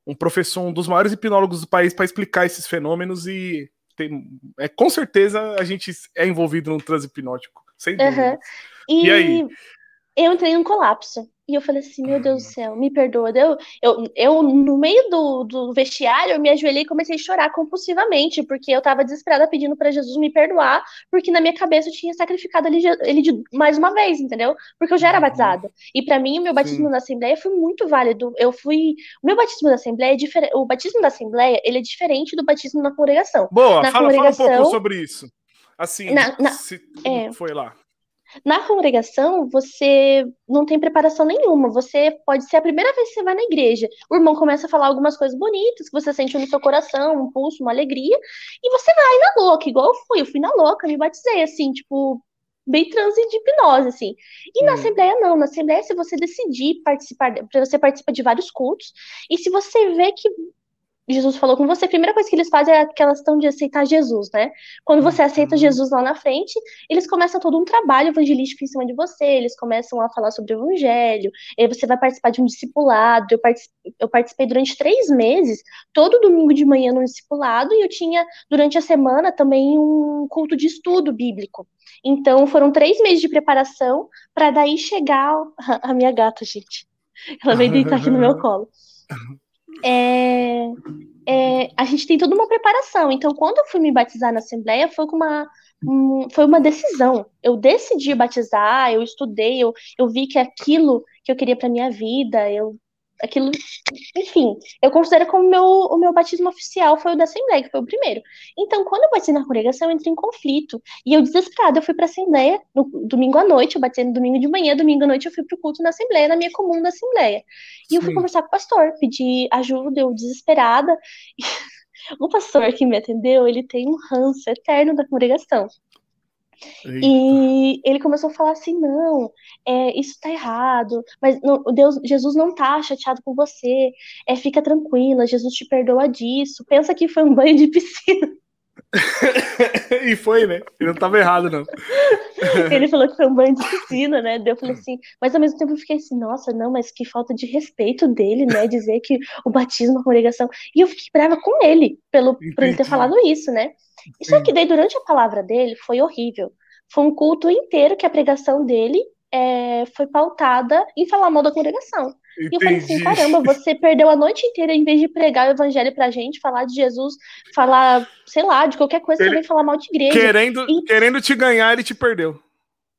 um professor, um dos maiores hipnólogos do país, para explicar esses fenômenos e tem, é, com certeza a gente é envolvido num transe hipnótico, sem dúvida. Uhum. E, e aí? Eu entrei num colapso. E eu falei assim, meu Deus do céu, me perdoa. Eu, eu, eu no meio do, do vestiário, eu me ajoelhei e comecei a chorar compulsivamente, porque eu tava desesperada pedindo para Jesus me perdoar, porque na minha cabeça eu tinha sacrificado ele, ele de, mais uma vez, entendeu? Porque eu já era uhum. batizada. E para mim, o meu batismo Sim. na Assembleia foi muito válido. Eu fui. O meu batismo na Assembleia é diferente. O batismo da Assembleia, ele é diferente do batismo na congregação. Boa, na fala, congregação, fala um pouco sobre isso. Assim, na, na, se é, foi lá. Na congregação, você não tem preparação nenhuma. Você pode ser a primeira vez que você vai na igreja. O irmão começa a falar algumas coisas bonitas que você sente no seu coração, um pulso, uma alegria, e você vai na louca, igual eu fui. Eu fui na louca, me batizei, assim, tipo, bem transe de hipnose, assim. E hum. na Assembleia, não. Na Assembleia, se você decidir participar, você participa de vários cultos, e se você vê que Jesus falou com você, a primeira coisa que eles fazem é aquela questão de aceitar Jesus, né? Quando você aceita uhum. Jesus lá na frente, eles começam todo um trabalho evangelístico em cima de você, eles começam a falar sobre o evangelho, e você vai participar de um discipulado. Eu participei, eu participei durante três meses, todo domingo de manhã no discipulado, e eu tinha, durante a semana, também um culto de estudo bíblico. Então, foram três meses de preparação para daí chegar a minha gata, gente. Ela veio deitar aqui no meu colo. É, é, a gente tem toda uma preparação. Então, quando eu fui me batizar na Assembleia, foi uma, um, foi uma decisão. Eu decidi batizar, eu estudei, eu, eu vi que aquilo que eu queria para minha vida, eu aquilo, enfim, eu considero como meu, o meu batismo oficial foi o da Assembleia, que foi o primeiro. Então, quando eu batizei na congregação, eu entrei em conflito. E eu, desesperada, eu fui pra Assembleia no domingo à noite, eu batizei no domingo de manhã, domingo à noite eu fui pro culto na Assembleia, na minha comum da Assembleia. E Sim. eu fui conversar com o pastor, pedir ajuda, eu desesperada. O pastor que me atendeu, ele tem um ranço eterno da congregação. E ele começou a falar assim: não, é, isso tá errado, mas não, Deus, Jesus não tá chateado com você, é, fica tranquila, Jesus te perdoa disso. Pensa que foi um banho de piscina. e foi, né? Ele não tava errado, não. Ele falou que foi um banho de piscina, né? Daí eu falei assim, mas ao mesmo tempo eu fiquei assim, nossa, não, mas que falta de respeito dele, né? Dizer que o batismo é uma congregação. E eu fiquei brava com ele, pelo, por ele ter falado isso, né? E Só que daí, durante a palavra dele, foi horrível. Foi um culto inteiro que a pregação dele é, foi pautada em falar mal da congregação. E eu falei assim, Entendi. caramba, você perdeu a noite inteira em vez de pregar o evangelho pra gente, falar de Jesus, falar, sei lá, de qualquer coisa, Ele- vem falar mal de igreja. Querendo, E- querendo te ganhar, ele te perdeu.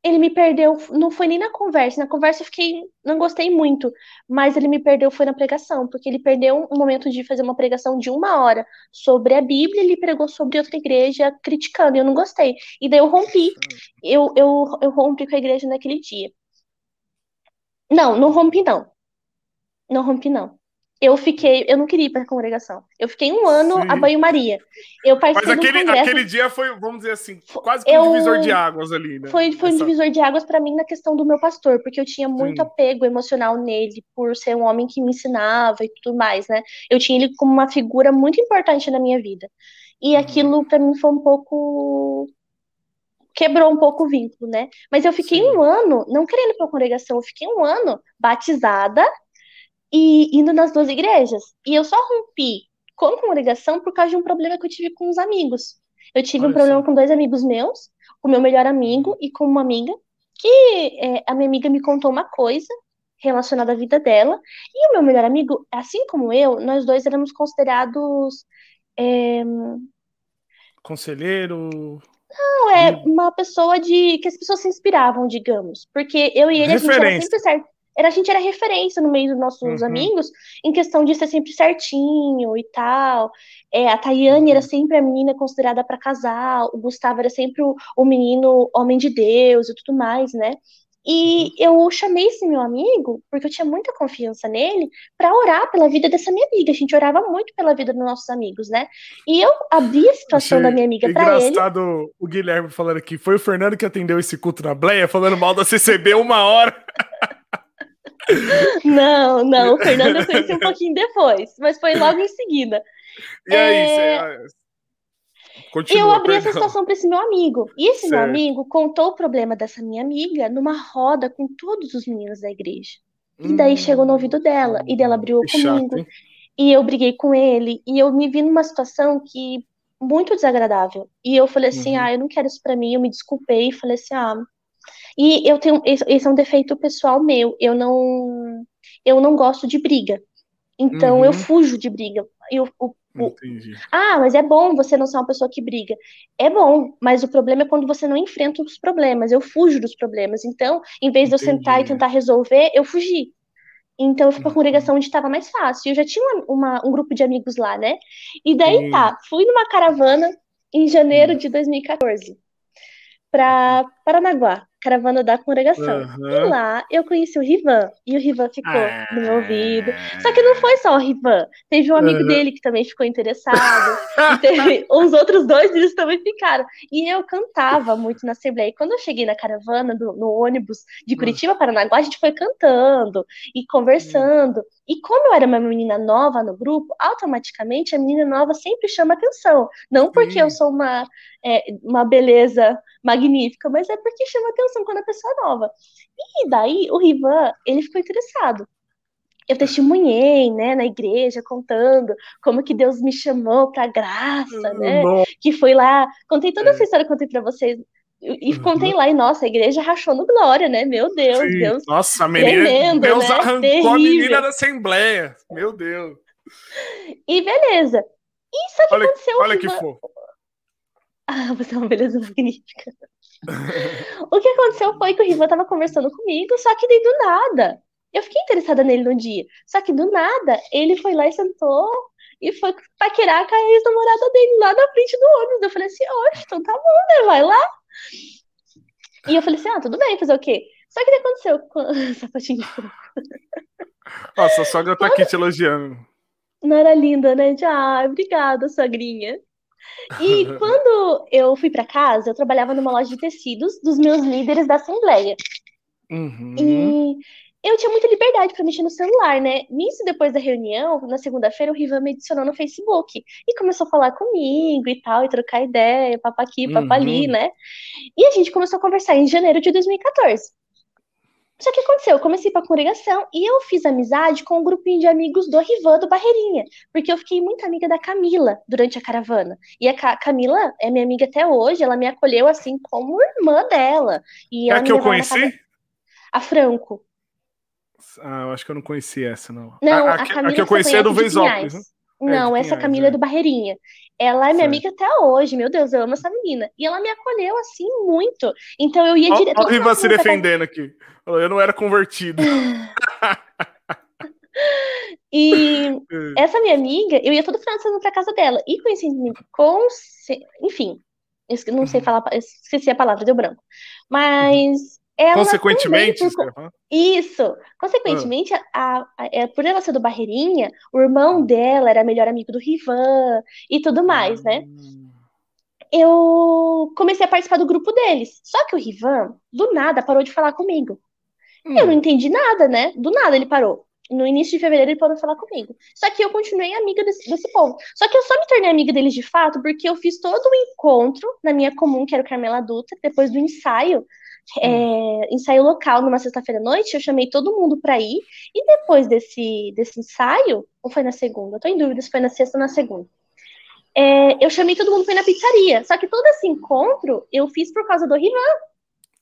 Ele me perdeu, não foi nem na conversa. Na conversa eu fiquei, não gostei muito, mas ele me perdeu foi na pregação, porque ele perdeu um momento de fazer uma pregação de uma hora sobre a Bíblia, ele pregou sobre outra igreja criticando, e eu não gostei. E daí eu rompi, eu, eu, eu rompi com a igreja naquele dia. Não, não rompi não. Não rompi não. Eu fiquei, eu não queria ir para a congregação. Eu fiquei um ano Sim. a banho-maria. Eu Mas participei um aquele, congresso. aquele dia foi, vamos dizer assim, quase que um Eu- divisor de águas ali, né? Foi, foi um Essa- divisor de águas para mim na questão do meu pastor, porque eu tinha muito Sim. apego emocional nele, por ser um homem que me ensinava e tudo mais, né? Eu tinha ele como uma figura muito importante na minha vida. E Uhum. aquilo para mim foi um pouco. Quebrou um pouco o vínculo, né? Mas eu fiquei Sim. um ano, não querendo ir pra congregação, eu fiquei um ano batizada e indo nas duas igrejas. E eu só rompi com a congregação por causa de um problema que eu tive com os amigos. Eu tive um Olha problema só. com dois amigos meus, com o meu melhor amigo e com uma amiga, que é, a minha amiga me contou uma coisa relacionada à vida dela, e o meu melhor amigo, assim como eu, nós dois éramos considerados é, Conselheiro. não, é uma pessoa de que as pessoas se inspiravam, digamos, porque eu e ele a gente era sempre certo. Era, a gente era referência no meio dos nossos Uhum. amigos em questão de ser sempre certinho e tal. É, a Tayane era Uhum. sempre a menina considerada para casar, o Gustavo era sempre o, o menino homem de Deus e tudo mais, né? E eu chamei esse meu amigo, porque eu tinha muita confiança nele, para orar pela vida dessa minha amiga. A gente orava muito pela vida dos nossos amigos, né? E eu abri a situação Achei da minha amiga para ele. Engraçado o Guilherme falando aqui. Foi o Fernando que atendeu esse culto na Bleia, falando mal da CCB uma hora. Não, não, o Fernando eu conheci um pouquinho depois, mas foi logo em seguida. E aí, É. você. E Continua, eu abri essa perdão. situação para esse meu amigo. E esse meu Certo. amigo contou o problema dessa minha amiga numa roda com todos os meninos da igreja. E daí chegou no ouvido dela, e dela abriu Hum. Que chato, comigo, hein? e eu briguei com ele, e eu me vi numa situação que muito desagradável. E eu falei assim: Uhum. ah, eu não quero isso pra mim. Eu me desculpei e falei assim: ah. E eu tenho. Esse é um defeito pessoal meu. Eu não. Eu não gosto de briga. Então eu Uhum. fujo de briga. Eu, o- o- Entendi. ah, mas é bom você não ser uma pessoa que briga. É bom, mas o problema é quando você não enfrenta os problemas. Eu fujo dos problemas. Então, em vez de eu sentar e Entendi. tentar resolver, eu fugi. Então, eu fui pra Uhum. congregação onde estava mais fácil. Eu já tinha uma- uma- um grupo de amigos lá, né? E daí Sim. tá, fui numa caravana em janeiro Hum. de 2014 pra Paranaguá, caravana da congregação. E Aham. lá eu conheci o Rivan, e o Rivan ficou Ah. no meu ouvido. Só que não foi só o Rivan, teve um amigo Aham. dele que também ficou interessado, e teve os outros dois, eles também ficaram. E eu cantava muito na Assembleia. E quando eu cheguei na caravana, do- no ônibus de. Curitiba para Paranaguá, a gente foi cantando e conversando. E como eu era uma menina nova no grupo, automaticamente a menina nova sempre chama atenção. Não porque Sim. eu sou uma, é, uma beleza magnífica, mas é porque chama atenção quando a pessoa é nova. E daí o Rivan, ele ficou interessado. Eu testemunhei, né, na igreja, contando como que Deus me chamou pra graça, né? Nossa, Que foi lá, contei toda É. essa história que contei pra vocês. E Uhum. contei lá, e nossa, a igreja rachou no glória, né? Meu Deus, sim. Deus. Nossa, a menina. Tremendo, Deus né? arrancou a menina Terrível. da Assembleia. Meu Deus. E beleza. E só que Olha, aconteceu olha que Rivan- fofo. Ah, você é uma beleza magnífica. O que aconteceu foi que o Rivan tava conversando comigo, só que daí do nada. Eu fiquei interessada nele no dia. Só que do nada, ele foi lá e sentou e foi paquerar com a ex-namorada dele lá na frente do ônibus. Eu falei assim, oxe, então tá bom, né? Vai lá. E eu falei assim, ah, tudo bem, fazer o quê? Só que o que aconteceu com sapatinho de? Nossa, a sogra tá aqui te elogiando. Não era linda, né? De, ah, obrigada, sogrinha. E quando eu fui para casa, eu trabalhava numa loja de tecidos dos meus líderes da Assembleia. Uhum. E eu tinha muita liberdade para mexer no celular, né? Nisso, depois da reunião, na segunda-feira, o Rivan me adicionou no Facebook e começou a falar comigo e tal, e trocar ideia, papaqui, papali, Uhum. né? E a gente começou a conversar em janeiro de 2014. Só que aconteceu, eu comecei para a congregação e eu fiz amizade com um grupinho de amigos do Rivan do Barreirinha, porque eu fiquei muito amiga da Camila durante a caravana. E a Ca- Camila é minha amiga até hoje, ela me acolheu assim como irmã dela. E É a que eu conheci? casa- A Franco. Ah, eu acho que eu não conheci essa, não. Não, a, a, a, que- a que eu conheci é do. Pinhais. né? Não, essa Pinhais, Camila é é. do Barreirinha. Ela é minha Certo. amiga até hoje, meu Deus, eu amo essa menina. E ela me acolheu assim muito. Então eu ia direto. ó o todo Riva se defendendo aqui. Eu não era convertido. E essa minha amiga, eu ia todo final de semana pra casa dela. E coincidentemente, com... enfim, es- não sei falar, esqueci a palavra, deu branco. Mas ela Consequentemente, também, por? Isso. Consequentemente, a, a- é, por ela ser do Barreirinha, o irmão dela era melhor amigo do Rivan e tudo mais, né? Hum. Eu comecei a participar do grupo deles. Só que o Rivan, do nada, parou de falar comigo. Eu não Hum. entendi nada, né? Do nada ele parou. No início de fevereiro ele parou de falar comigo. Só que eu continuei amiga desse, desse povo. Só que eu só me tornei amiga deles de fato porque eu fiz todo um encontro na minha comum, que era o Carmela Dutra, depois do ensaio, é, ensaio local numa sexta-feira à noite. Eu chamei todo mundo pra ir. E depois desse, desse ensaio, ou foi na segunda? Eu tô em dúvida se foi na sexta ou na segunda. É, eu chamei todo mundo pra ir na pizzaria. Só que todo esse encontro eu fiz por causa do Rivan.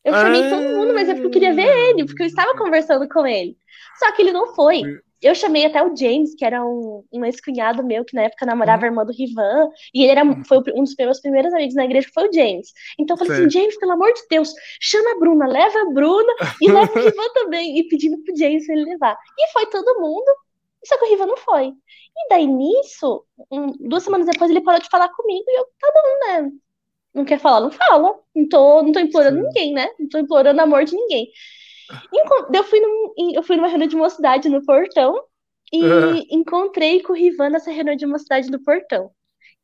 Eu chamei Ah. todo mundo, mas é porque eu queria ver ele, porque eu estava conversando com ele. Só que ele não foi. Eu chamei até o James, que era um, um ex-cunhado meu, que na época namorava a irmã do Rivan, e ele era, foi um dos meus primeiros amigos na igreja, foi o James. Então eu falei assim, Certo. James, pelo amor de Deus, chama a Bruna, leva a Bruna e leva o Rivan também, e pedindo pro James ele levar. E foi todo mundo, só que o Rivan não foi. E daí nisso, um- duas semanas depois ele parou de falar comigo, e eu, tá bom, né? Não quer falar, não fala. Não tô, não tô implorando Sim. ninguém, né? Não tô implorando amor de ninguém. Eu fui, num, eu fui numa reunião de mocidade no portão e encontrei com o Rivan nessa reunião de mocidade no portão.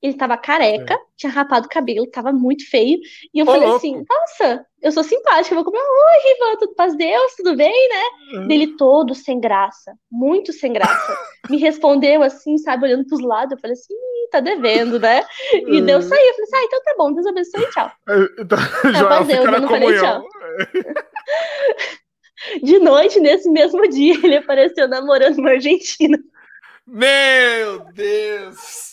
Ele tava careca, tinha rapado o cabelo, tava muito feio. E eu Ô, falei louco. assim: Nossa, eu sou simpática, eu vou comer. Oi, Rivan, tudo paz Deus, tudo bem, né? Uhum. Dele todo sem graça, muito sem graça. Me respondeu assim, sabe, olhando pros lados. Eu falei assim: "Ih, tá devendo, né? E Uhum. deu sair. Eu falei assim: Ah, então tá bom, Deus abençoe, tchau. Então, Joel fica eu não falei comunhão. De noite, nesse mesmo dia, ele apareceu namorando uma argentina. Meu Deus!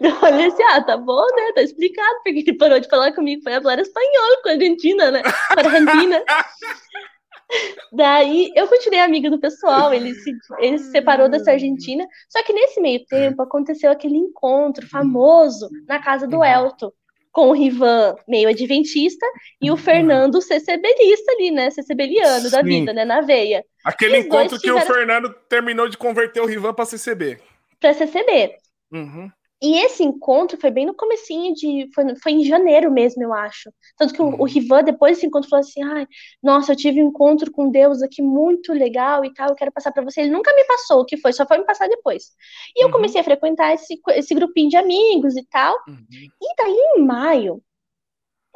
Eu falei assim, ah, tá bom, né? Tá explicado, porque ele parou de falar comigo, foi falar espanhol com a Argentina, né? Com a Argentina. Daí eu continuei amiga do pessoal, ele se, ele se separou dessa Argentina. Só que nesse meio tempo aconteceu aquele encontro famoso na casa do Elton, com o Rivan meio adventista e o Fernando CCBlista ali, né? CCBliano da vida, né? Na veia. Aquele encontro que o Fernando terminou de converter o Rivan pra CCB. Pra CCB. Uhum. E esse encontro foi bem no comecinho de. Foi, foi em janeiro mesmo, eu acho. Tanto que o, o Rivan, depois desse encontro, falou assim: ai, nossa, eu tive um encontro com Deus aqui muito legal e tal, eu quero passar pra você. Ele nunca me passou o que foi, só foi me passar depois. E eu Uhum. comecei a frequentar esse, esse grupinho de amigos e tal. Uhum. E daí, em maio,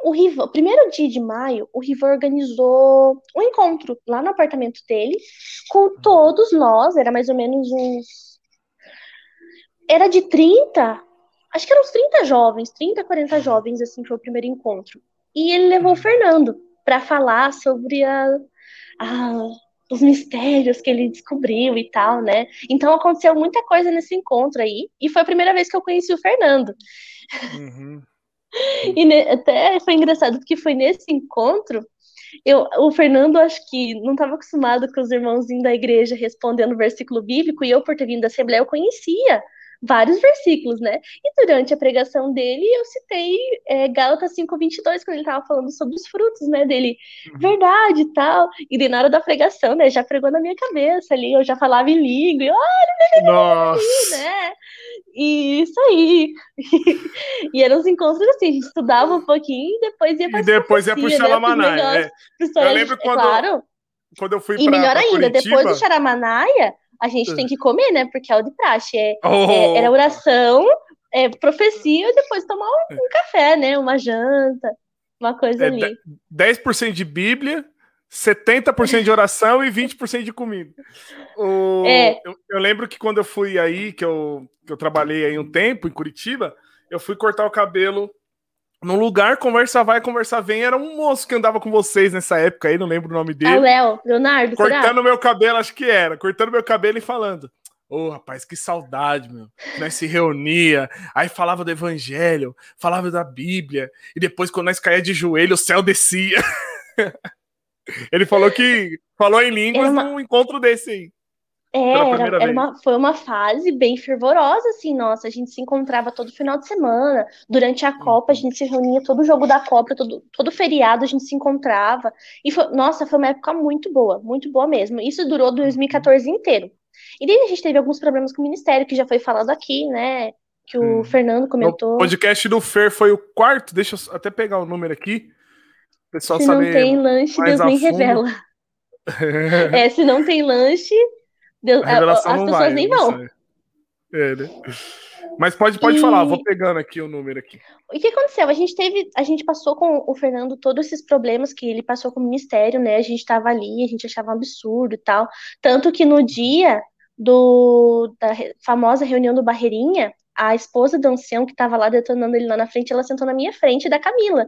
o Rivan, primeiro dia de maio, o Rivan organizou um encontro lá no apartamento dele, com todos nós, era mais ou menos uns. Era de 30, acho que eram uns 30 jovens, 30, 40 jovens, assim, foi o primeiro encontro. E ele levou o Fernando para falar sobre a, a- os mistérios que ele descobriu e tal, né? Então aconteceu muita coisa nesse encontro aí, e foi a primeira vez que eu conheci o Fernando. Uhum. E ne- até foi engraçado porque foi nesse encontro, eu, o Fernando acho que não estava acostumado com os irmãozinhos da igreja respondendo versículo bíblico, e eu, por ter vindo da Assembleia, eu conhecia vários versículos, né? E durante a pregação dele, eu citei é, Gálatas 5:22, quando ele estava falando sobre os frutos, né? Dele, verdade e tal. E daí, na hora da pregação, né? Já pregou na minha cabeça ali, eu já falava em língua, e eu, Nossa! né? E isso aí. E eram uns encontros assim, a gente estudava um pouquinho e depois ia pra E depois ia pro né, pros Xalamanaia. negócios, É. pro história- lembro é quando- claro. Quando eu fui E melhor pra ainda, Curitiba, depois do Charamanaia, a gente tem que comer, né? Porque é o de praxe. É, Oh. é- era oração, é, profecia e depois tomar um, um café, né? Uma janta, uma coisa É, ali. 10% de Bíblia, 70% de oração e 20% de comida. O- É. eu, eu lembro que quando eu fui aí, que eu, que eu trabalhei aí um tempo em Curitiba, eu fui cortar o cabelo num lugar, conversa vai, conversa vem. Era um moço que andava com vocês nessa época aí, não lembro o nome Ah, o dele. Léo, Leonardo, será? cortando meu cabelo, acho que era. Cortando meu cabelo e falando. Ô, rapaz, que saudade, meu. Nós se reunia, aí falava do evangelho, falava da Bíblia, e depois, quando nós caía de joelho, o céu descia. Ele falou que falou em línguas uma- num encontro desse aí. É, era, era uma, foi uma fase bem fervorosa, assim, nossa, a gente se encontrava todo final de semana, durante a Copa, a gente se reunia todo jogo da Copa, todo, todo feriado a gente se encontrava, e foi, nossa, foi uma época muito boa, muito boa mesmo, isso durou 2014 inteiro. E daí a gente teve alguns problemas com o Ministério, que já foi falado aqui, né, que o Hum. Fernando O comentou, podcast do Fer foi o quarto, deixa eu até pegar o número aqui. O pessoal se não tem lanche, Deus nem revela. É, se não tem lanche, Deus, A revelação as não pessoas vai. nem vão. É, né? Mas pode, pode E- falar, vou pegando aqui o número aqui. O que aconteceu? A gente teve, a gente passou com o Fernando todos esses problemas que ele passou com o ministério, né? A gente estava ali, a gente achava um absurdo e tal. Tanto que no dia do, da famosa reunião do Barreirinha, a esposa do ancião que estava lá detonando ele lá na frente, ela sentou na minha frente da Camila.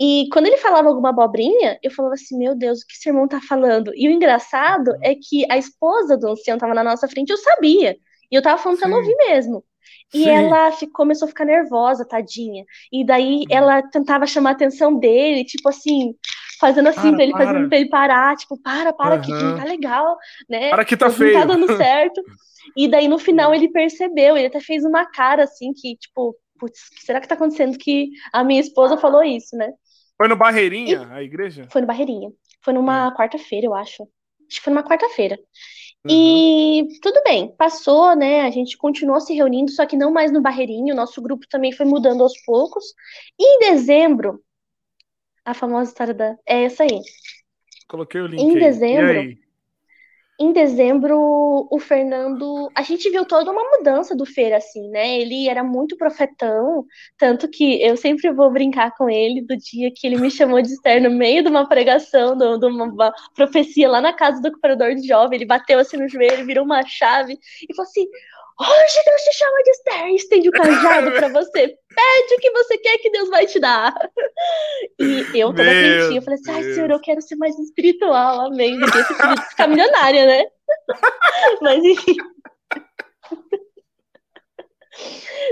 E quando ele falava alguma abobrinha, eu falava assim, meu Deus, o que esse irmão tá falando? E o engraçado é que a esposa do ancião estava na nossa frente, eu sabia. E eu tava falando pra ela Sim. ouvir mesmo. E Sim. ela fi- começou a ficar nervosa, tadinha. E daí Uhum. ela tentava chamar a atenção dele, tipo assim, fazendo assim Para, pra ele, para. fazendo pra ele parar, tipo, para, para, que, que não tá legal, né? Para que tá Não feio. tá dando certo. E daí no final ele percebeu, ele até fez uma cara assim que, tipo, putz, será que tá acontecendo que a minha esposa falou isso, né? Foi no Barreirinha, a igreja? Foi no Barreirinha. Foi numa quarta-feira, eu acho. Acho que foi numa quarta-feira. Uhum. E tudo bem, passou, né? A gente continuou se reunindo, só que não mais no Barreirinho. O nosso grupo também foi mudando aos poucos. E em dezembro, a famosa história da. É essa aí. Coloquei o link Em aí. dezembro, E? Em dezembro, o Fernando. A gente viu toda uma mudança do Fer, assim, né? Ele era muito profetão, tanto que eu sempre vou brincar com ele do dia que ele me chamou de Esther no meio de uma pregação, de uma, profecia lá na casa do cooperador de jovem. Ele bateu assim no joelho, virou uma chave e falou assim: Hoje Deus te chama de Esther, estende o cajado pra você. Pede o que você quer que Deus vai te dar. E eu toda quentinha, eu falei assim: Ai. Senhor, eu quero ser mais espiritual, amém. Eu queria ser- ficar milionária, né? Mas enfim.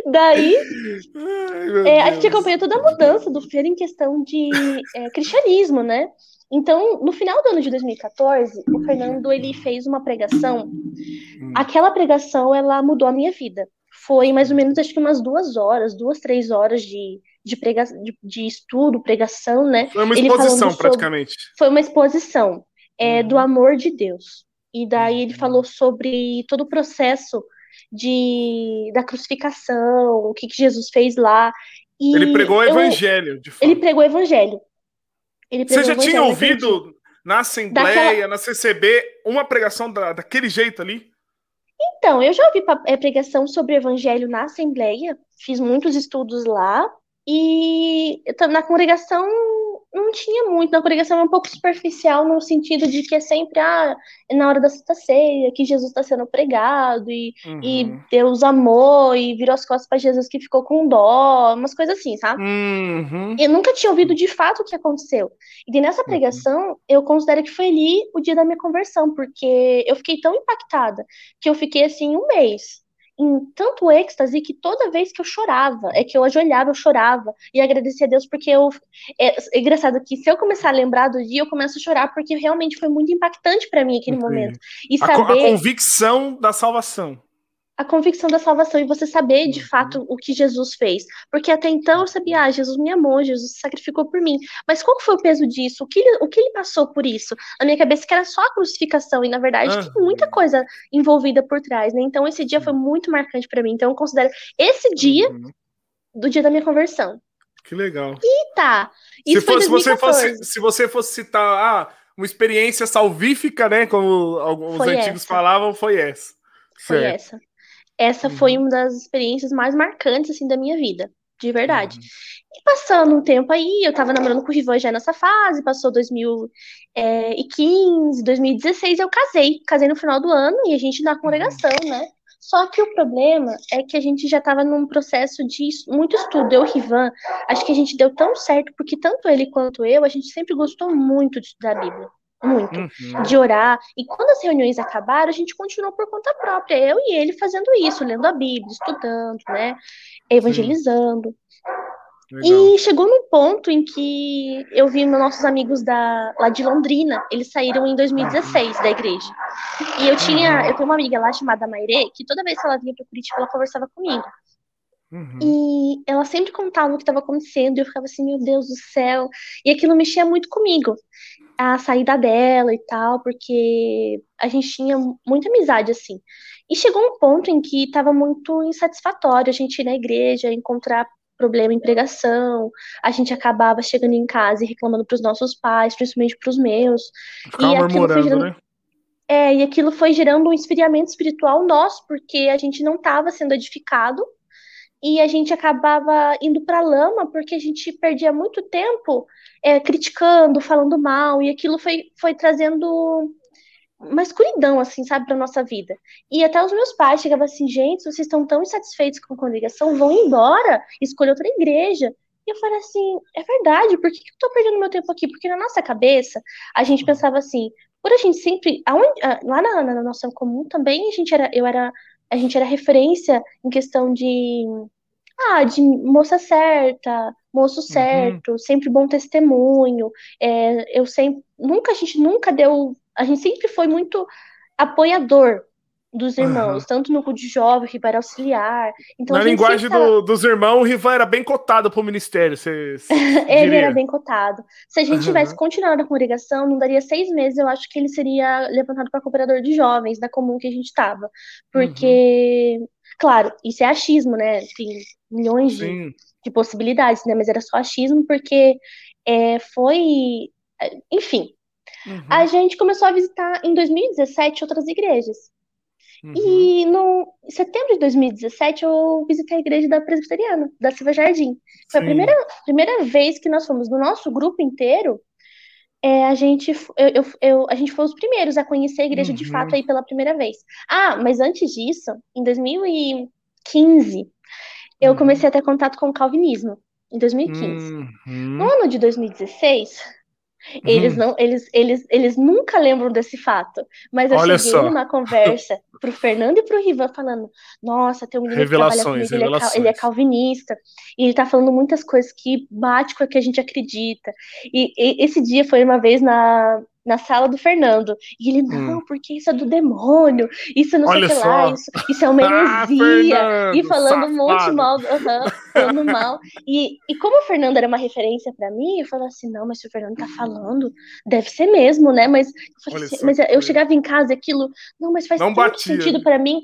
Daí, Ai, é, a gente Deus. acompanhou toda a mudança do Fer em questão de é, cristianismo, né? Então, no final do ano de 2014, o Fernando ele fez uma pregação. Hum. Aquela pregação ela mudou a minha vida. Foi mais ou menos acho que umas duas horas, duas, três horas de, de, prega, de, de estudo, pregação, né? Foi uma exposição, sobre- praticamente. foi uma exposição é, Uhum. do amor de Deus. E daí ele falou sobre todo o processo de, da crucificação, o que, que Jesus fez lá. E Ele pregou o eu- evangelho, de fato. Ele pregou o evangelho. Você já tinha ouvido na Assembleia, na CCB, uma pregação da- daquele jeito ali? Então, eu já ouvi é, pregação sobre o evangelho na Assembleia, fiz muitos estudos lá, e na congregação não tinha muito, na congregação é um pouco superficial, no sentido de que é sempre ah, é na hora da Santa Ceia, que Jesus está sendo pregado, e, e Uhum. Deus amou, e virou as costas para Jesus que ficou com dó, umas coisas assim, sabe? Uhum. Eu nunca tinha ouvido de fato o que aconteceu. E nessa pregação, eu considero que foi ali o dia da minha conversão, porque eu fiquei tão impactada que eu fiquei assim um mês em tanto êxtase que toda vez que eu chorava, é que eu ajoelhava, eu chorava e agradecia a Deus porque eu é, é engraçado que se eu começar a lembrar do dia, eu começo a chorar porque realmente foi muito impactante para mim aquele Entendi. momento. E A, co- a saber convicção da salvação. A convicção da salvação e você saber de Uhum. fato o que Jesus fez. Porque até então eu sabia, ah, Jesus me amou, Jesus se sacrificou por mim. Mas qual foi o peso disso? O que ele, o que ele passou por isso? Na minha cabeça que era só a crucificação e na verdade Aham. tem muita coisa envolvida por trás, né? Então esse dia foi muito marcante para mim. Então eu considero esse dia Uhum. do dia da minha conversão. Que legal. E tá. Se, Isso foi fosse, você 2014. fosse, se você fosse citar, ah, uma experiência salvífica, né? Como alguns Foi antigos essa. falavam, foi essa. Foi Certo. essa. Essa Uhum. foi uma das experiências mais marcantes, assim, da minha vida. De verdade. Uhum. E passando um tempo aí, eu tava namorando com o Rivan já nessa fase, passou 2015, 2016, eu casei. Casei no final do ano e a gente na congregação, né? Só que o problema é que a gente já tava num processo de muito estudo. Eu Rivan, acho que a gente deu tão certo, porque tanto ele quanto eu, a gente sempre gostou muito de estudar a Bíblia. Muito Uhum. de orar. E quando as reuniões acabaram, a gente continuou por conta própria, eu e ele fazendo isso, lendo a Bíblia, estudando, né? Evangelizando. Legal. E chegou num ponto em que eu vi meus nossos amigos da, lá de Londrina, eles saíram em 2016 da igreja. E eu tinha, eu tenho uma amiga lá chamada Maire, que toda vez que ela vinha para Curitiba, ela conversava comigo. Uhum. E ela sempre contava o que estava acontecendo, e eu ficava assim, meu Deus do céu. E aquilo mexia muito comigo, a saída dela e tal, porque a gente tinha muita amizade assim. E chegou um ponto em que estava muito insatisfatório a gente ir na igreja, encontrar problema em pregação, a gente acabava chegando em casa e reclamando para os nossos pais, principalmente para os meus. Ficava e aquilo foi gerando- né? É, e aquilo foi gerando um esfriamento espiritual nosso, porque a gente não estava sendo edificado e a gente acabava indo para lama porque a gente perdia muito tempo é, criticando, falando mal, e aquilo foi, foi trazendo uma escuridão, assim, sabe, para nossa vida. E até os meus pais chegavam assim, gente, vocês estão tão insatisfeitos com a congregação, vão embora, escolha outra igreja. E eu falei assim, é verdade, por que, eu tô perdendo meu tempo aqui? Porque na nossa cabeça, a gente pensava assim, por a gente sempre, aonde, lá na, na nossa comum também, a gente era, eu era, a gente era referência em questão de, ah, de moça certa, moço certo, sempre bom testemunho, é, eu sempre, nunca, a gente nunca deu, a gente sempre foi muito apoiador dos irmãos, tanto no culto de jovem, que era auxiliar, então Na a linguagem do- dos irmãos, o Rivan era bem cotado pro ministério. Você, você Ele diria. era bem cotado. Se a gente Aham. tivesse continuado na congregação, não daria seis meses, eu acho que ele seria levantado para cooperador de jovens, da comum que a gente estava. Porque, claro, isso é achismo, né? Tem milhões de, de possibilidades, né? Mas era só achismo porque é, foi. Enfim, Uhum. a gente começou a visitar em 2017 outras igrejas. Uhum. E no em setembro de 2017 eu visitei a igreja da Presbiteriana, da Silva Jardim. Foi a Sim. primeira, primeira vez que nós fomos, no nosso grupo inteiro, é, a gente, eu, eu- eu- a gente foi os primeiros a conhecer a igreja de Uhum. fato aí pela primeira vez. Ah, mas antes disso, em 2015, eu Uhum. comecei a ter contato com o calvinismo, em 2015. Uhum. No ano de 2016, eles Uhum. não, eles, eles, eles nunca lembram desse fato. Mas eu Olha cheguei só. numa conversa pro Fernando e pro Rivan falando: Nossa, tem um menino que Revelações, comigo, ele é, ele é calvinista, e ele tá falando muitas coisas que bate com o que a gente acredita. E, e esse dia foi uma vez na, na sala do Fernando. E ele, não, porque isso é do demônio, isso não Hum. Olha sei o que lá, isso, isso é uma Ah, heresia. Fernando, E falando um monte safado. mal, aham, falando mal. E, e como o Fernando era uma referência pra mim, eu falava assim, não, mas se o Fernando tá falando, deve ser mesmo, né? Mas, eu, assim, mas que eu chegava em casa e aquilo, não, mas faz Não tanto sentido pra mim.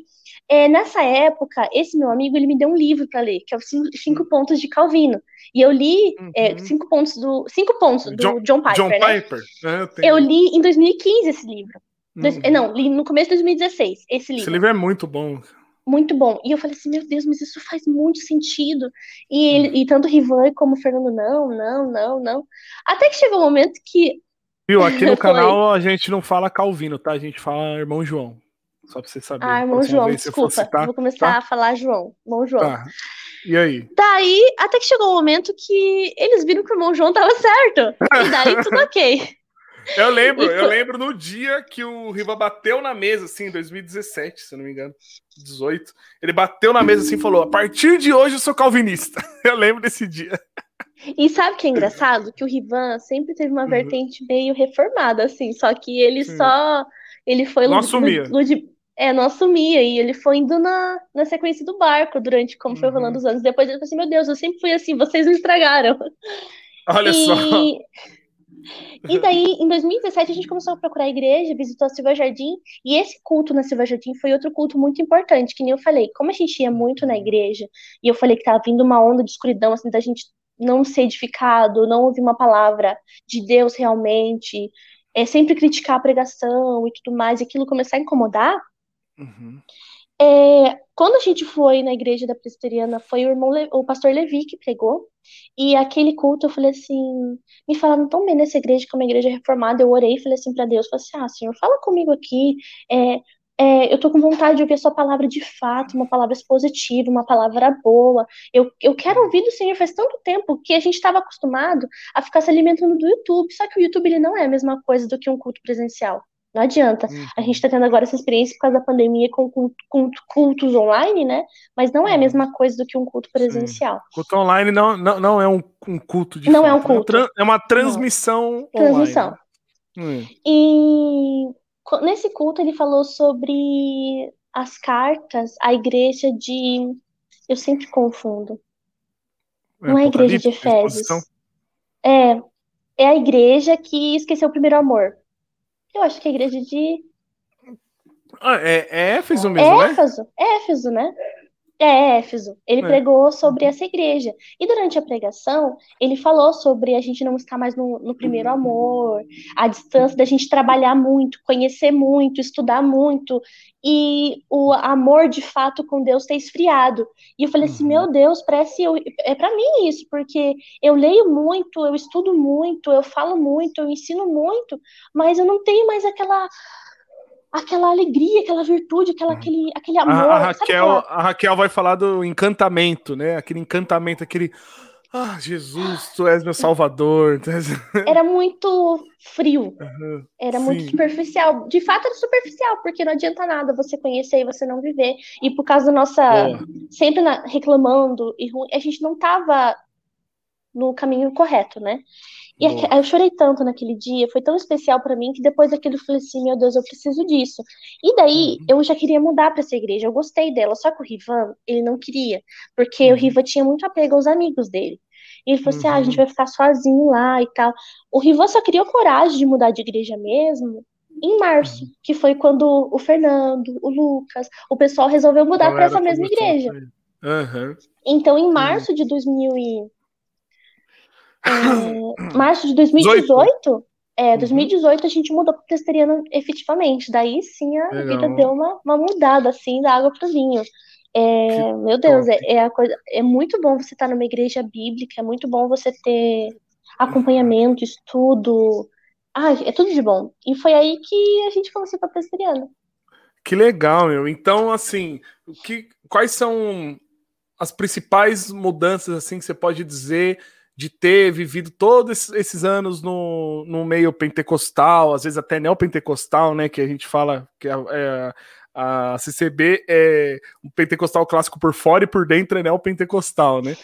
É, nessa época, esse meu amigo, ele me deu um livro pra ler, que é os cinco, cinco pontos de Calvino. E eu li é, Uhum. cinco pontos do cinco pontos do John- John, Piper, John né? Piper? É, tem. Eu li em 2015 esse livro. Dois- Uhum. Não, li no começo de 2016, esse livro Esse livro é muito bom. muito bom. E eu falei assim, meu Deus, mas isso faz muito sentido. E, Uhum. ele, e tanto o Rivan como o Fernando, não, não, não, não. Até que chegou um momento que. Viu? Aqui no canal a gente não fala Calvino, tá? A gente fala irmão João. Só pra você saber. Ah, irmão João, desculpa. citar, vou começar tá? a falar João. Irmão João. Tá. E aí? Daí, até que chegou um momento que eles viram que o irmão João tava certo. E daí tudo ok. Eu lembro, E eu lembro no dia que o Riva bateu na mesa, assim, em 2017, se não me engano, 18. Ele bateu na mesa assim e falou: a partir de hoje eu sou calvinista. Eu lembro desse dia. E sabe o que é engraçado? Que o Rivan sempre teve uma Uhum. vertente meio reformada, assim. Só que ele Sim. só. Ele foi. Não assumia. lu- ludi- É, não assumia. E ele foi indo na, na sequência do barco durante como foi Uhum. rolando os anos. Depois ele falou assim: Meu Deus, eu sempre fui assim, vocês me estragaram. Olha só. E, e daí, em 2017, a gente começou a procurar a igreja, visitou a Silva Jardim, e esse culto na Silva Jardim foi outro culto muito importante, que nem eu falei, como a gente ia muito na igreja, e eu falei que tava vindo uma onda de escuridão, assim, da gente não ser edificado, não ouvir uma palavra de Deus realmente, é, sempre criticar a pregação e tudo mais, e aquilo começar a incomodar, Uhum. é, quando a gente foi na igreja da presbiteriana, foi o irmão, Le- o pastor Levi que pregou, e aquele culto eu falei assim, me falaram tão bem nessa igreja, que é uma igreja reformada, eu orei e falei assim para Deus, falei assim, ah, Senhor, fala comigo aqui, é, é, eu tô com vontade de ouvir a sua palavra de fato, uma palavra expositiva, uma palavra boa, eu, eu quero ouvir do Senhor, faz tanto tempo que a gente estava acostumado a ficar se alimentando do YouTube, só que o YouTube ele não é a mesma coisa do que um culto presencial, não adianta, a Uhum. gente está tendo agora essa experiência por causa da pandemia com cult- cult- cultos online, né? Mas não é a Uhum. mesma coisa do que um culto Sim. presencial. Culto online não, não, não é um, um culto de Não é um fato, culto. tran- É uma transmissão Transmissão. online. Hum. E co- nesse culto ele falou sobre as cartas à igreja de. Eu sempre confundo. Não é a igreja de? Efésios. É, é a igreja que esqueceu o primeiro amor. Eu acho que é a igreja de Ah, é, é Éfeso mesmo, né? Éfeso. Éfeso, né? É, Éfeso. Ele É. pregou sobre essa igreja. E durante a pregação, ele falou sobre a gente não estar mais no, no primeiro amor, a distância da gente trabalhar muito, conhecer muito, estudar muito, e o amor de fato com Deus ter esfriado. E eu falei assim: Uhum. meu Deus, parece eu, é para mim isso, porque eu leio muito, eu estudo muito, eu falo muito, eu ensino muito, mas eu não tenho mais aquela. Aquela alegria, aquela virtude, aquela, aquele, aquele A, amor. a sabe Raquel, aquela- a Raquel vai falar do encantamento, né? Aquele encantamento, aquele. Ah, Jesus, tu és meu salvador. és- era muito frio, era muito Sim. superficial. De fato, era superficial, porque não adianta nada você conhecer e você não viver. E por causa da nossa. Boa. Sempre na- reclamando e ruim, a gente não tava no caminho correto, né? E eu chorei tanto naquele dia, foi tão especial pra mim que depois daquilo eu falei assim, meu Deus, eu preciso disso. E daí Uhum. eu já queria mudar pra essa igreja, eu gostei dela, só que o Rivan, ele não queria, porque o Uhum. Rivan tinha muito apego aos amigos dele. E ele falou assim, ah, a gente Uhum. vai ficar sozinho lá e tal. O Rivan só criou coragem de mudar de igreja mesmo em março, Uhum. que foi quando o Fernando, o Lucas, o pessoal resolveu mudar pra era essa mesma igreja. Aham. Então, em março de 2000 e... é, março de 2018, é, Uhum. 2018 a gente mudou para presbiteriana efetivamente. Daí sim a Legal. vida deu uma, uma mudada assim da água pro vinho. É, meu Deus, é, é coisa, é muito bom você estar numa igreja bíblica, é muito bom você ter acompanhamento, estudo. Ai, é tudo de bom. E foi aí que a gente começou para presbiteriana. Que legal, meu. Então, assim, o que, quais são as principais mudanças assim que você pode dizer de ter vivido todos esses- anos no, no meio pentecostal, às vezes até neopentecostal, né? Que a gente fala que a, é, a CCB é um pentecostal clássico por fora e por dentro é neopentecostal, né?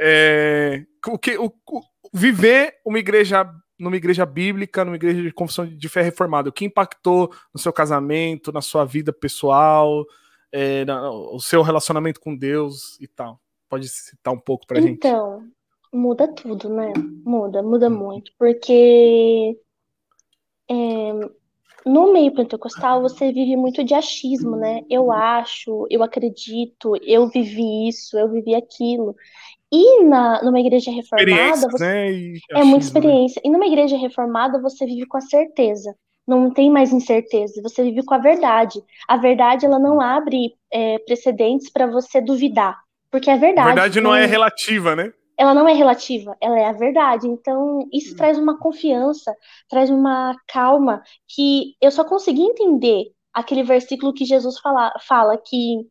É, o que, o, o- viver uma igreja numa igreja bíblica, numa igreja de confissão de fé reformada, o que impactou no seu casamento, na sua vida pessoal, é, na- o seu relacionamento com Deus e tal. Pode citar um pouco pra gente. Então, muda tudo, né? Muda, muda Uhum. muito, porque é, no meio pentecostal você vive muito de achismo, né? Eu acho, eu acredito, eu vivi isso, eu vivi aquilo. E na, numa igreja reformada, você, né? E é muita né? experiência. E numa igreja reformada você vive com a certeza. Não tem mais incerteza, você vive com a verdade. A verdade ela não abre é, precedentes para você duvidar, porque é A verdade. verdade não é relativa, né? Ela não é relativa, ela é a verdade. Então, isso traz uma confiança, traz uma calma que eu só consegui entender aquele versículo que Jesus fala, fala que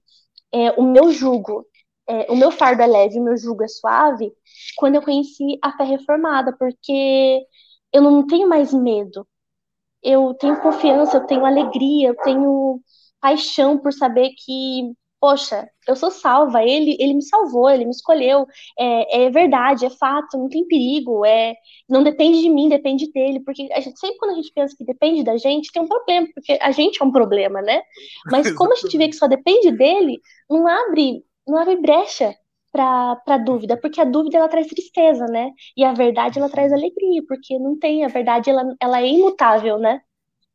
é, o meu jugo, é, o meu fardo é leve, o meu jugo é suave, quando eu conheci a fé reformada, porque eu não tenho mais medo. Eu tenho confiança, eu tenho alegria, eu tenho paixão por saber que poxa, eu sou salva, ele, ele me salvou, ele me escolheu, é, é verdade, é fato, não tem perigo, é, não depende de mim, depende dele, porque a gente, sempre quando a gente pensa que depende da gente, tem um problema, porque a gente é um problema, né? Mas como a gente vê que só depende dele, não abre, não abre brecha para dúvida, porque a dúvida ela traz tristeza, né? E a verdade ela traz alegria, porque não tem, a verdade ela, ela é imutável, né?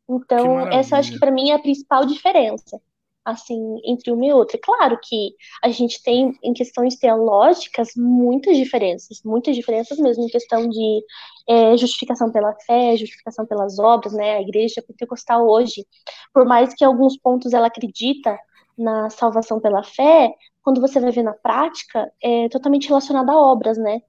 Então, essa eu acho que para mim é a principal diferença. Assim, entre uma e outra. Claro que a gente tem, em questões teológicas, muitas diferenças, muitas diferenças mesmo em questão de é, justificação pela fé, justificação pelas obras, né? A igreja pentecostal hoje, por mais que em alguns pontos ela acredita na salvação pela fé, quando você vai ver na prática, é totalmente relacionada a obras, né?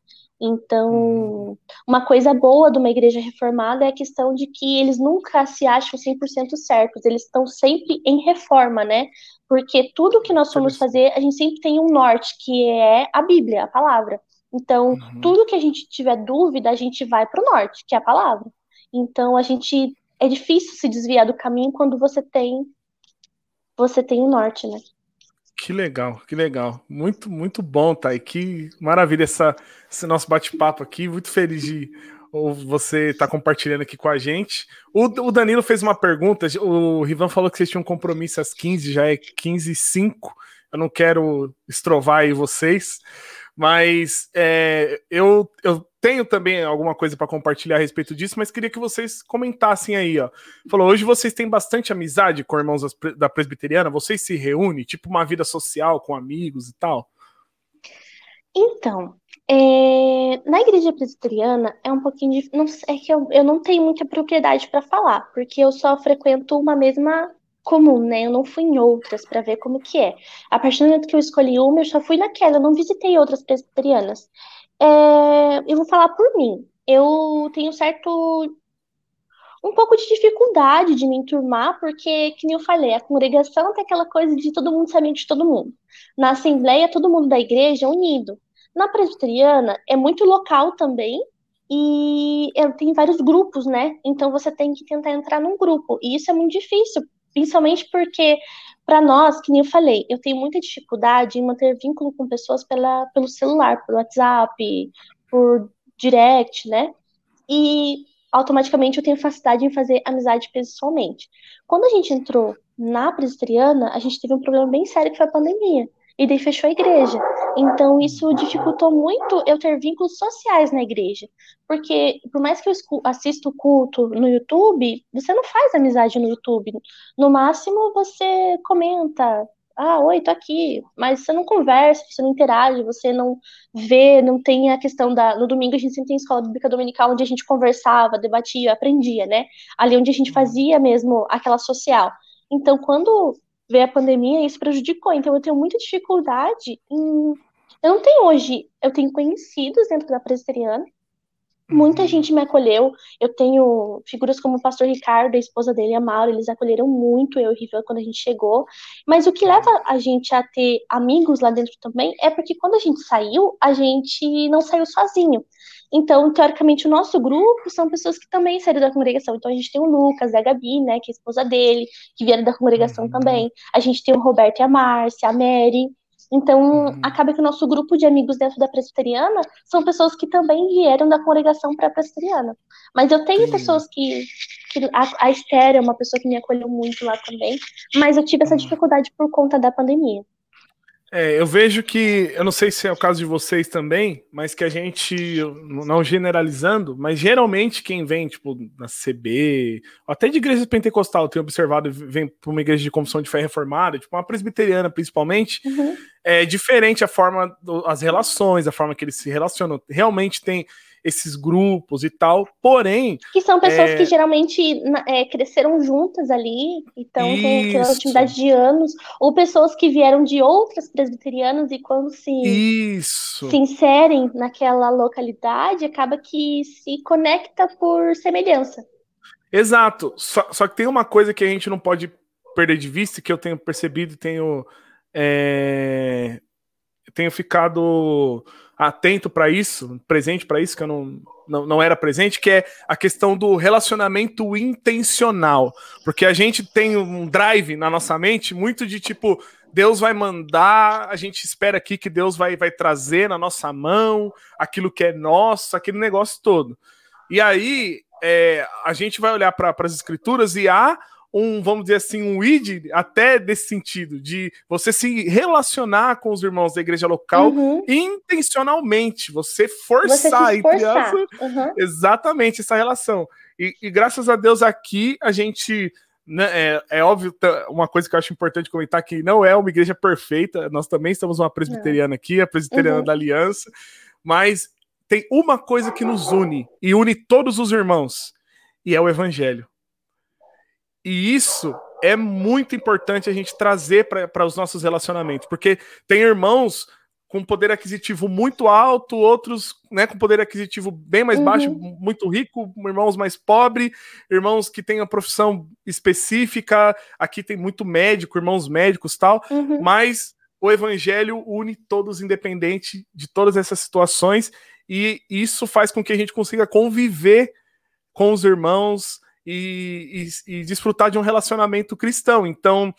Então, uhum. uma coisa boa de uma igreja reformada é a questão de que eles nunca se acham 100% certos, eles estão sempre em reforma, né? Porque tudo que nós formos fazer, a gente sempre tem um norte, que é a Bíblia, a palavra. Então, uhum. tudo que a gente tiver dúvida, a gente vai para o norte, que é a palavra. Então, a gente é difícil se desviar do caminho quando você tem você tem o norte, né? Que legal, que legal. Muito, muito bom, Thay. Que maravilha essa, esse nosso bate-papo aqui. Muito feliz de você estar tá compartilhando aqui com a gente. O, o, Danilo fez uma pergunta. O Rivan falou que vocês tinham um compromisso às 15, já é 15 e 5. Eu não quero estrovar aí vocês, mas é, eu, eu tenho também alguma coisa para compartilhar a respeito disso, mas queria que vocês comentassem aí, ó. Falou, hoje vocês têm bastante amizade com irmãos da presbiteriana? Vocês se reúnem, tipo uma vida social com amigos e tal? Então, é, na igreja presbiteriana é um pouquinho. Não, é que eu, eu não tenho muita propriedade para falar, porque eu só frequento uma mesma comum, né? Eu não fui em outras para ver como que é. A partir do momento que eu escolhi uma, eu só fui naquela, eu não visitei outras presbiterianas. É, eu vou falar por mim. Eu tenho certo. um pouco de dificuldade de me enturmar, porque, que nem eu falei, a congregação tem aquela coisa de todo mundo saber de todo mundo. Na assembleia, todo mundo da igreja é unido. Na presbiteriana, é muito local também, e tem vários grupos, né? Então você tem que tentar entrar num grupo. E isso é muito difícil, principalmente porque para nós, que nem eu falei, eu tenho muita dificuldade em manter vínculo com pessoas pela, pelo celular, pelo WhatsApp, por direct, né? E automaticamente eu tenho facilidade em fazer amizade pessoalmente. Quando a gente entrou na presbiteriana, a gente teve um problema bem sério que foi a pandemia e daí fechou a igreja. Então isso dificultou muito eu ter vínculos sociais na igreja, porque por mais que eu assisto culto no YouTube, você não faz amizade no YouTube. No máximo você comenta, ah, oi, tô aqui, mas você não conversa, você não interage, você não vê, não tem a questão da. No domingo a gente sempre tem escola bíblica dominical onde a gente conversava, debatia, aprendia, né? Ali onde a gente fazia mesmo aquela social. Então, quando veio a pandemia, isso prejudicou. Então, eu tenho muita dificuldade em. Eu não tenho hoje, eu tenho conhecidos dentro da presbiteriana, Muita uhum. gente me acolheu. Eu tenho figuras como o pastor Ricardo, a esposa dele, a Mauro, eles acolheram muito eu e o Rivel quando a gente chegou. Mas o que leva a gente a ter amigos lá dentro também é porque quando a gente saiu, a gente não saiu sozinho. Então, teoricamente, o nosso grupo são pessoas que também saíram da congregação. Então, a gente tem o Lucas a Gabi, né, que é a esposa dele, que vieram da congregação uhum. também. A gente tem o Roberto e a Márcia, a Mary. Então, uhum. acaba que o nosso grupo de amigos dentro da presbiteriana são pessoas que também vieram da congregação para a presbiteriana. Mas eu tenho pessoas que. que a, a Esther é uma pessoa que me acolheu muito lá também, mas eu tive essa uhum. dificuldade por conta da pandemia. É, eu vejo que, eu não sei se é o caso de vocês também, mas que a gente, não generalizando, mas geralmente quem vem, tipo, na CB, até de igreja pentecostal, eu tenho observado, vem para uma igreja de confissão de fé reformada, tipo, uma presbiteriana principalmente, uhum. é diferente a forma, as relações, a forma que eles se relacionam. Realmente tem esses grupos e tal, porém. Que são pessoas é... que geralmente é, cresceram juntas ali, então tem aquela atividade de anos, ou pessoas que vieram de outras presbiterianas e quando se, Isso. se inserem naquela localidade, acaba que se conecta por semelhança. Exato. Só, só que tem uma coisa que a gente não pode perder de vista, que eu tenho percebido, tenho. É, tenho ficado atento para isso, presente para isso, que eu não, não, não era presente, que é a questão do relacionamento intencional. Porque a gente tem um drive na nossa mente muito de tipo, Deus vai mandar, a gente espera aqui que Deus vai, vai trazer na nossa mão aquilo que é nosso, aquele negócio todo. E aí é, a gente vai olhar para as escrituras e há um, vamos dizer assim, um id até desse sentido, de você se relacionar com os irmãos da igreja local uhum. intencionalmente, você forçar, você entre uhum. exatamente essa relação. E, e, graças a Deus aqui a gente né, é, é, óbvio, uma coisa que eu acho importante comentar que não é uma igreja perfeita, nós também estamos uma presbiteriana aqui, a presbiteriana uhum. da Aliança, mas tem uma coisa que nos une e une todos os irmãos, e é o evangelho. E isso é muito importante a gente trazer para os nossos relacionamentos, porque tem irmãos com poder aquisitivo muito alto, outros né, com poder aquisitivo bem mais uhum. baixo, muito rico, irmãos mais pobres, irmãos que têm a profissão específica, aqui tem muito médico, irmãos médicos tal, uhum. mas o evangelho une todos independente de todas essas situações e isso faz com que a gente consiga conviver com os irmãos e, e, e desfrutar de um relacionamento cristão. Então,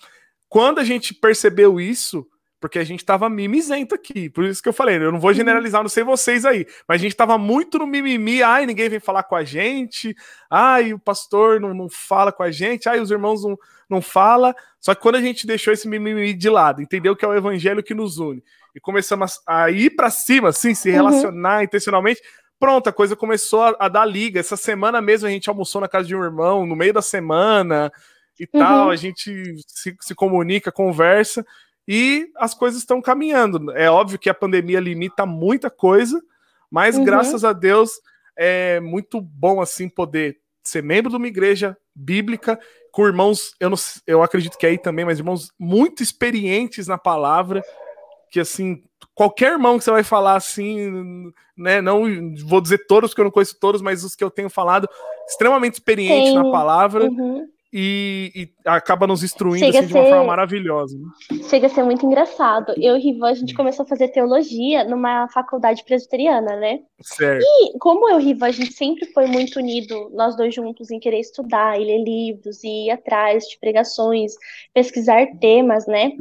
quando a gente percebeu isso, porque a gente tava mimizento aqui. Por isso que eu falei, eu não vou uhum. generalizar, não sei vocês aí, mas a gente tava muito no mimimi, ai, ninguém vem falar com a gente, ai, o pastor não, não fala com a gente, ai, os irmãos não, não fala. Só que quando a gente deixou esse mimimi de lado, entendeu que é o evangelho que nos une, e começamos a ir para cima, assim, se uhum. relacionar uhum. intencionalmente, pronto, a coisa começou a, a, dar liga. Essa semana mesmo a gente almoçou na casa de um irmão, no meio da semana e uhum. tal, a gente se, se comunica, conversa, e as coisas estão caminhando. É óbvio que a pandemia limita muita coisa, mas uhum. graças a Deus é muito bom assim poder ser membro de uma igreja bíblica com irmãos, eu, não, eu acredito que é aí também, mas irmãos muito experientes na palavra, que assim, qualquer irmão que você vai falar assim, né, não vou dizer todos que eu não conheço todos, mas os que eu tenho falado, extremamente experiente na palavra. Uhum e, e acaba nos instruindo assim, de uma forma maravilhosa. Né? Chega a ser muito engraçado. Eu e Rivan, a gente começou a fazer teologia numa faculdade presbiteriana, né? Certo. E como eu e Rivan, a gente sempre foi muito unido, nós dois juntos, em querer estudar e ler livros e ir atrás de pregações, pesquisar temas, né?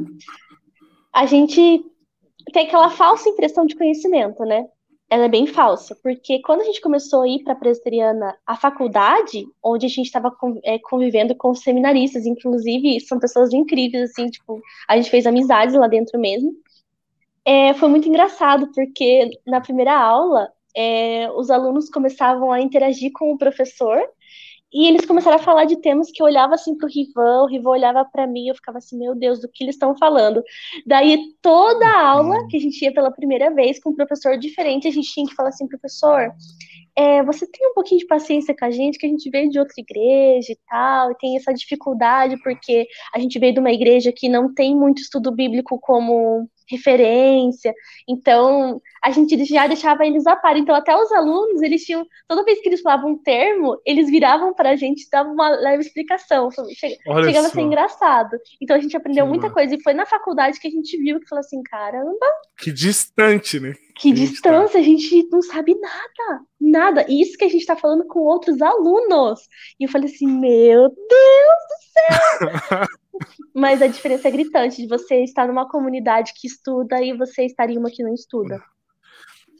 A gente tem aquela falsa impressão de conhecimento, né? ela é bem falsa, porque quando a gente começou a ir para a presbiteriana, a faculdade, onde a gente estava é, convivendo com seminaristas, inclusive são pessoas incríveis, assim, tipo, a gente fez amizades lá dentro mesmo. É, foi muito engraçado, porque na primeira aula, é, os alunos começavam a interagir com o professor e eles começaram a falar de temas que eu olhava assim pro Rivan, o Rivan olhava para mim, eu ficava assim, meu Deus, do que eles estão falando. Daí toda a aula uhum. que a gente ia pela primeira vez com um professor diferente, a gente tinha que falar assim, professor, é, você tem um pouquinho de paciência com a gente, que a gente veio de outra igreja e tal, e tem essa dificuldade porque a gente veio de uma igreja que não tem muito estudo bíblico como referência. Então, a gente já deixava eles a par. Então, até os alunos, eles tinham, toda vez que eles falavam um termo, eles viravam para a gente e davam uma leve explicação. Chega, chegava a ser engraçado. Então, a gente aprendeu que muita coisa. E foi na faculdade que a gente viu que falou assim: caramba. Que distante, né? Que, que distância, tá... a gente não sabe nada. Nada. E isso que a gente está falando com outros alunos. E eu falei assim: meu Deus do céu! Mas a diferença é gritante de você estar numa comunidade que estuda e você estar em uma que não estuda.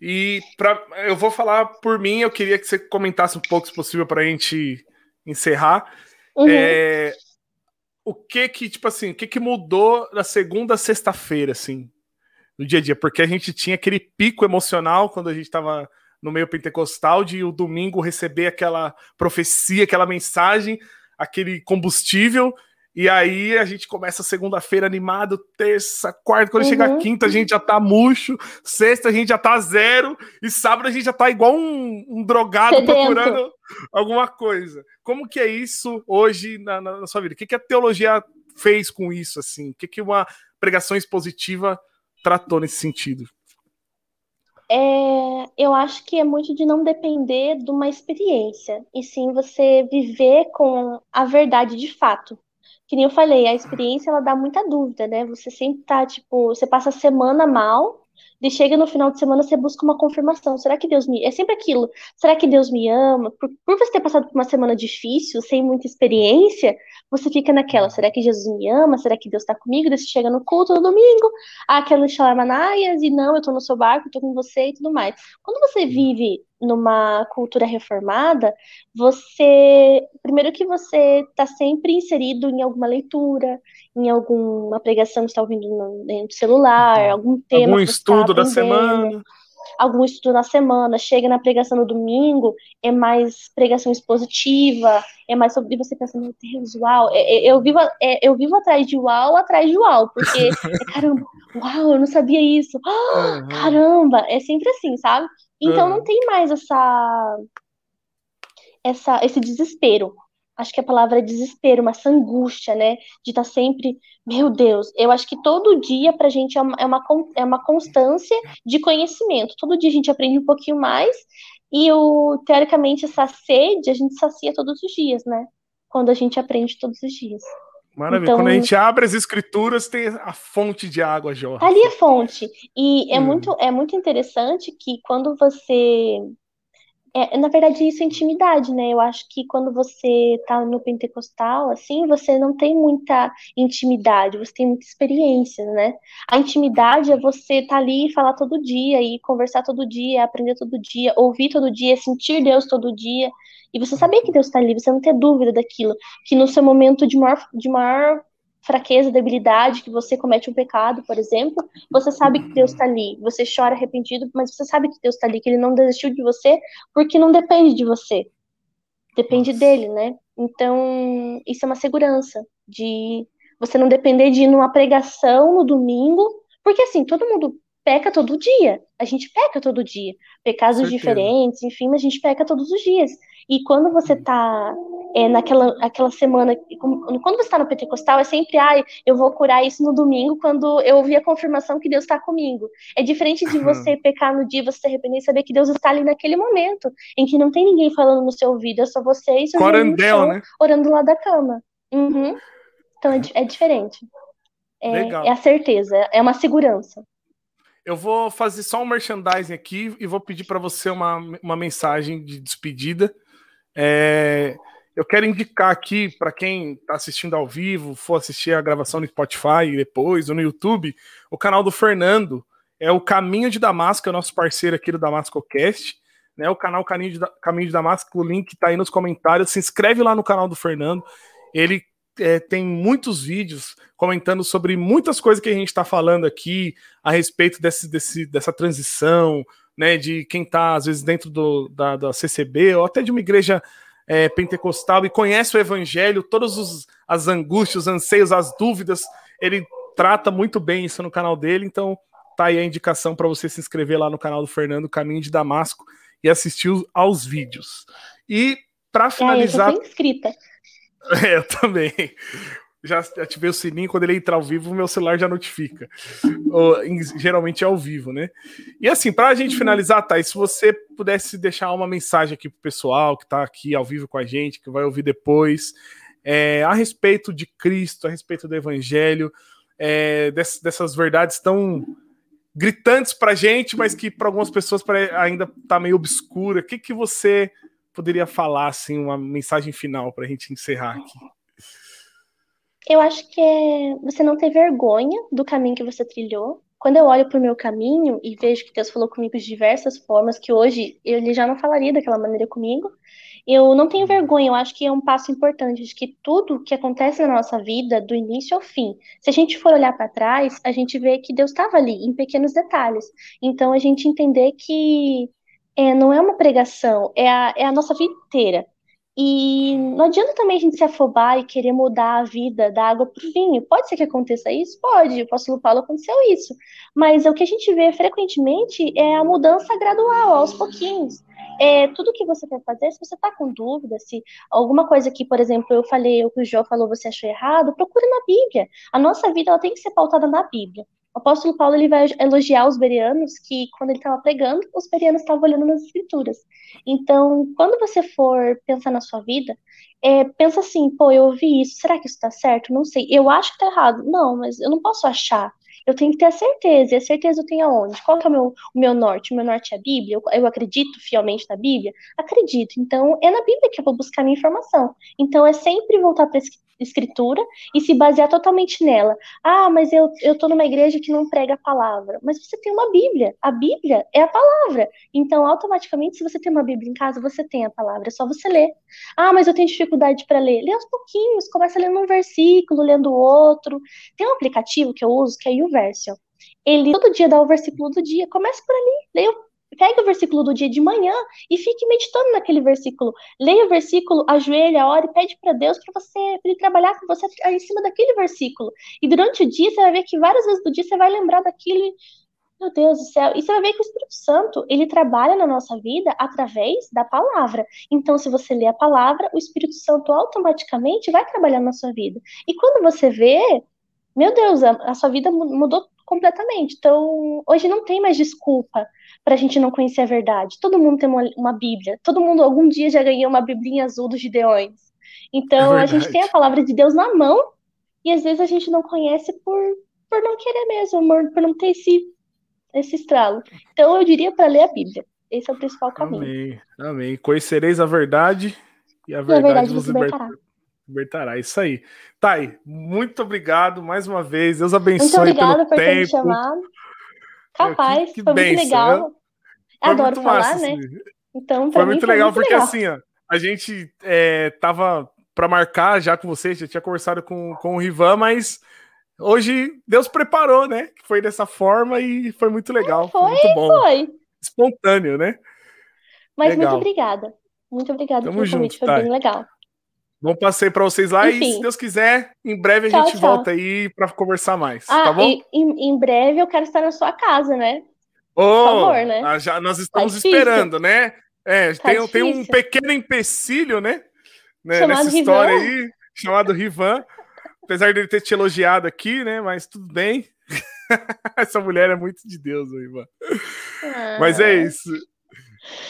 E pra, eu vou falar por mim, eu queria que você comentasse um pouco, se possível, para a gente encerrar. Uhum. É, o que que, tipo assim, o que que mudou da segunda a sexta-feira, assim, no dia a dia? Porque a gente tinha aquele pico emocional quando a gente estava no meio pentecostal de o domingo receber aquela profecia, aquela mensagem, aquele combustível, e aí a gente começa segunda-feira animado, terça, quarta, quando uhum. chega a quinta a gente já tá murcho, sexta a gente já tá zero, e sábado a gente já tá igual um, um drogado Sedento. procurando alguma coisa. Como que é isso hoje na, na, na sua vida? O que, que a teologia fez com isso, assim? O que, que uma pregação expositiva tratou nesse sentido? É, eu acho que é muito de não depender de uma experiência, e sim você viver com a verdade de fato que nem eu falei, a experiência ela dá muita dúvida, né? Você sempre tá, tipo, você passa a semana mal, e chega no final de semana, você busca uma confirmação. Será que Deus me. É sempre aquilo. Será que Deus me ama? Por, por você ter passado por uma semana difícil, sem muita experiência, você fica naquela. Será que Jesus me ama? Será que Deus está comigo? Daí você chega no culto no domingo, ah, aquela xalamanaias, e não, eu tô no seu barco, eu tô com você e tudo mais. Quando você vive numa cultura reformada, você, primeiro que você está sempre inserido em alguma leitura, em alguma pregação que está ouvindo no, no celular, algum tema. Algum tá estudo da semana. algum estudo na semana, chega na pregação no domingo, é mais pregação expositiva, é mais sobre você pensando, meu Deus, uau, é, é, eu vivo, é, eu vivo atrás de uau, atrás de uau, porque, caramba, uau, eu não sabia isso, uhum. caramba, é sempre assim, sabe? Então uhum. não tem mais essa, essa, esse desespero acho que a palavra é desespero, uma angústia, né? De estar tá sempre, meu Deus, eu acho que todo dia pra gente é uma, é uma, é uma constância de conhecimento. Todo dia a gente aprende um pouquinho mais e, o, teoricamente, essa sede a gente sacia todos os dias, né? Quando a gente aprende todos os dias. Maravilha. Então, Quando a gente abre as escrituras, tem a fonte de água, Jorge. Ali é fonte. E é, hum. muito, é muito interessante que quando você é, na verdade, isso é intimidade, né? Eu acho que quando você tá no pentecostal, assim, você não tem muita intimidade, você tem muita experiência, né? A intimidade é você tá ali e falar todo dia, e conversar todo dia, aprender todo dia, ouvir todo dia, sentir Deus todo dia, e você saber que Deus está ali, você não ter dúvida daquilo, que no seu momento de maior, de maior fraqueza, debilidade, que você comete um pecado, por exemplo, você sabe que Deus está ali. Você chora arrependido, mas você sabe que Deus está ali, que Ele não desistiu de você, porque não depende de você. Depende Nossa. dele, né? Então, isso é uma segurança de você não depender de ir numa pregação no domingo, porque assim, todo mundo peca todo dia. A gente peca todo dia. Pecados diferentes, enfim, mas a gente peca todos os dias. E quando você está é, naquela aquela semana, quando você está no Pentecostal, é sempre, ai, ah, eu vou curar isso no domingo, quando eu ouvir a confirmação que Deus está comigo. É diferente de você pecar no dia, você se arrepender e saber que Deus está ali naquele momento, em que não tem ninguém falando no seu ouvido, é só você e seu Corandel, né? orando lá da cama. Uhum. Então é, é diferente. É, é, a certeza, é uma segurança. Eu vou fazer só um merchandising aqui e vou pedir para você uma, uma mensagem de despedida. É, eu quero indicar aqui para quem está assistindo ao vivo, for assistir a gravação no Spotify depois ou no YouTube, o canal do Fernando é o Caminho de Damasco, é o nosso parceiro aqui do Damasco Cast, né? O canal Caminho de, Caminho de Damasco, o link está aí nos comentários. Se inscreve lá no canal do Fernando. Ele é, tem muitos vídeos comentando sobre muitas coisas que a gente está falando aqui a respeito desse, desse, dessa transição, né, de quem está, às vezes, dentro do, da, da CCB ou até de uma igreja é, pentecostal e conhece o evangelho, todas as angústias, os anseios, as dúvidas, ele trata muito bem isso no canal dele, então tá aí a indicação para você se inscrever lá no canal do Fernando Caminho de Damasco e assistir aos vídeos. E para finalizar. É, eu tô inscrita. É, eu também já ativei o sininho, quando ele entrar ao vivo, o meu celular já notifica. Ou, em, geralmente é ao vivo, né? E assim, para a gente uhum. finalizar, Thais, se você pudesse deixar uma mensagem aqui pro pessoal que está aqui ao vivo com a gente, que vai ouvir depois, é, a respeito de Cristo, a respeito do Evangelho, é, dessas, dessas verdades tão gritantes para gente, mas que para algumas pessoas ainda tá meio obscura. O que, que você poderia falar, assim, uma mensagem final para a gente encerrar aqui? Eu acho que é você não ter vergonha do caminho que você trilhou. Quando eu olho para o meu caminho e vejo que Deus falou comigo de diversas formas, que hoje ele já não falaria daquela maneira comigo, eu não tenho vergonha, eu acho que é um passo importante de que tudo que acontece na nossa vida, do início ao fim, se a gente for olhar para trás, a gente vê que Deus estava ali, em pequenos detalhes. Então, a gente entender que é, não é uma pregação, é a, é a nossa vida inteira. E não adianta também a gente se afobar e querer mudar a vida da água para o vinho. Pode ser que aconteça isso? Pode. O apóstolo Paulo aconteceu isso. Mas o que a gente vê frequentemente é a mudança gradual, aos pouquinhos. É, tudo que você quer fazer, se você está com dúvida, se alguma coisa que, por exemplo, eu falei, o que o João falou, você achou errado, procure na Bíblia. A nossa vida ela tem que ser pautada na Bíblia. O apóstolo Paulo ele vai elogiar os bereanos que, quando ele estava pregando, os bereanos estavam olhando nas escrituras. Então, quando você for pensar na sua vida, é, pensa assim, pô, eu ouvi isso, será que isso está certo? Não sei. Eu acho que está errado. Não, mas eu não posso achar. Eu tenho que ter a certeza. E a certeza eu tenho aonde? Qual é o meu, o meu norte? O meu norte é a Bíblia? Eu, eu acredito fielmente na Bíblia? Acredito. Então, é na Bíblia que eu vou buscar minha informação. Então, é sempre voltar para escritura e se basear totalmente nela. Ah, mas eu, tô numa igreja que não prega a palavra. Mas você tem uma Bíblia. A Bíblia é a palavra. Então, automaticamente, se você tem uma Bíblia em casa, você tem a palavra. É só você ler. Ah, mas eu tenho dificuldade para ler. Lê aos pouquinhos. Começa lendo um versículo, lendo outro. Tem um aplicativo que eu uso que é o YouVersion. Ele todo dia dá o versículo do dia. Começa por ali. Leia pegue o versículo do dia de manhã e fique meditando naquele versículo. Leia o versículo, ajoelha, ore, pede para Deus para você, para ele trabalhar com você em cima daquele versículo. E durante o dia você vai ver que várias vezes do dia você vai lembrar daquilo. Meu Deus do céu. E você vai ver que o Espírito Santo, ele trabalha na nossa vida através da palavra. Então, se você lê a palavra, o Espírito Santo automaticamente vai trabalhar na sua vida. E quando você vê, meu Deus, a, a sua vida mudou completamente. Então, hoje não tem mais desculpa para a gente não conhecer a verdade. Todo mundo tem uma, uma, Bíblia. Todo mundo algum dia já ganhou uma Biblinha azul dos Gideões. Então, é a gente tem a palavra de Deus na mão e às vezes a gente não conhece por, por não querer mesmo, por não ter esse, esse estralo. Então, eu diria para ler a Bíblia. Esse é o principal caminho. Amém. Amém. Conhecereis a verdade e a verdade, e a verdade vos libertará. libertará. Isso aí. Thay, muito obrigado mais uma vez. Deus abençoe muito obrigada pelo por tempo. ter me chamado. Capaz, que, que foi benção, muito legal. Foi Adoro falar, massa, né? Assim. Então, foi muito foi legal, muito porque legal. assim, ó, a gente é, tava para marcar já com você, já tinha conversado com, com o Rivan, mas hoje Deus preparou, né? Foi dessa forma e foi muito legal. Foi, foi muito bom. Foi. Espontâneo, né? Mas legal. muito obrigada. Muito obrigada Tamo pelo convite, foi tá. bem legal. Bom passeio para vocês lá Enfim. e, se Deus quiser, em breve a tchau, gente tchau. volta aí para conversar mais. Ah, tá bom? E, em, em, breve eu quero estar na sua casa, né? Oh, Por favor, né? Já, nós estamos tá esperando, né? É, tá tem, tem um pequeno empecilho, né? né nessa história Rivan. aí, chamado Rivan. Apesar dele ter te elogiado aqui, né? Mas tudo bem. Essa mulher é muito de Deus, Ivan. Ah. Mas é isso.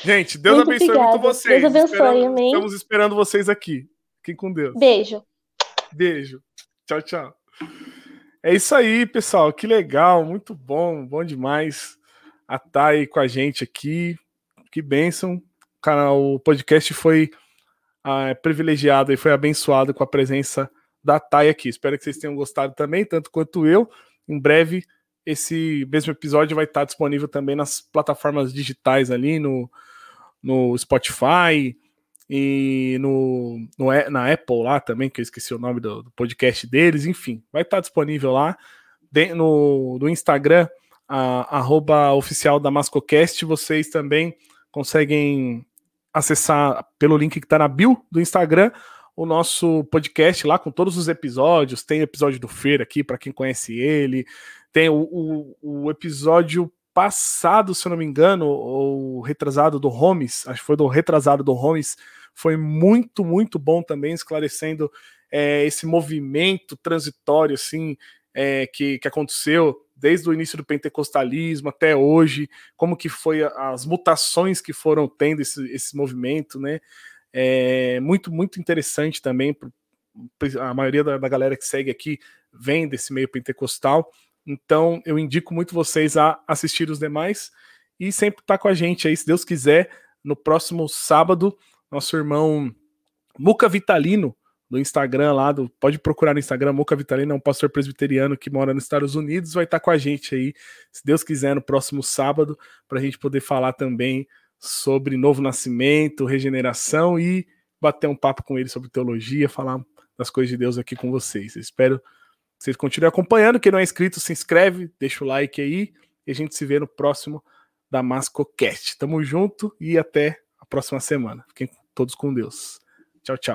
Gente, Deus muito abençoe obrigada. muito vocês. Deus abençoe, amém. Estamos esperando vocês aqui. Fiquem com Deus. Beijo. Beijo. Tchau, tchau. É isso aí, pessoal. Que legal, muito bom, bom demais a estar aí com a gente aqui. Que bênção. O podcast foi ah, privilegiado e foi abençoado com a presença da Thay aqui. Espero que vocês tenham gostado também, tanto quanto eu. Em breve, esse mesmo episódio vai estar disponível também nas plataformas digitais ali, no, no Spotify, e no, no, na Apple lá também, que eu esqueci o nome do, do podcast deles, enfim, vai estar disponível lá no, no Instagram, a, arroba oficial da Mascocast, vocês também conseguem acessar pelo link que está na bio do Instagram o nosso podcast lá com todos os episódios. Tem episódio do Fer aqui, para quem conhece ele. Tem o, o, o, episódio passado, se eu não me engano, ou retrasado do Holmes, acho que foi do retrasado do Holmes, foi muito, muito bom também, esclarecendo é, esse movimento transitório, assim, é, que, que aconteceu desde o início do pentecostalismo até hoje, como que foi as mutações que foram tendo esse, esse movimento, né? É muito, muito interessante também. A maioria da, da galera que segue aqui vem desse meio pentecostal. Então, eu indico muito vocês a assistir os demais e sempre estar tá com a gente aí, se Deus quiser, no próximo sábado, nosso irmão Muca Vitalino, no Instagram lá, do, pode procurar no Instagram, Muca Vitalino, é um pastor presbiteriano que mora nos Estados Unidos, vai estar tá com a gente aí, se Deus quiser, no próximo sábado, para a gente poder falar também sobre novo nascimento, regeneração e bater um papo com ele sobre teologia, falar das coisas de Deus aqui com vocês. Eu espero vocês continuem acompanhando. Quem não é inscrito, se inscreve, deixa o like aí. E a gente se vê no próximo DamascoCast. Tamo junto e até a próxima semana. Fiquem todos com Deus. Tchau, tchau.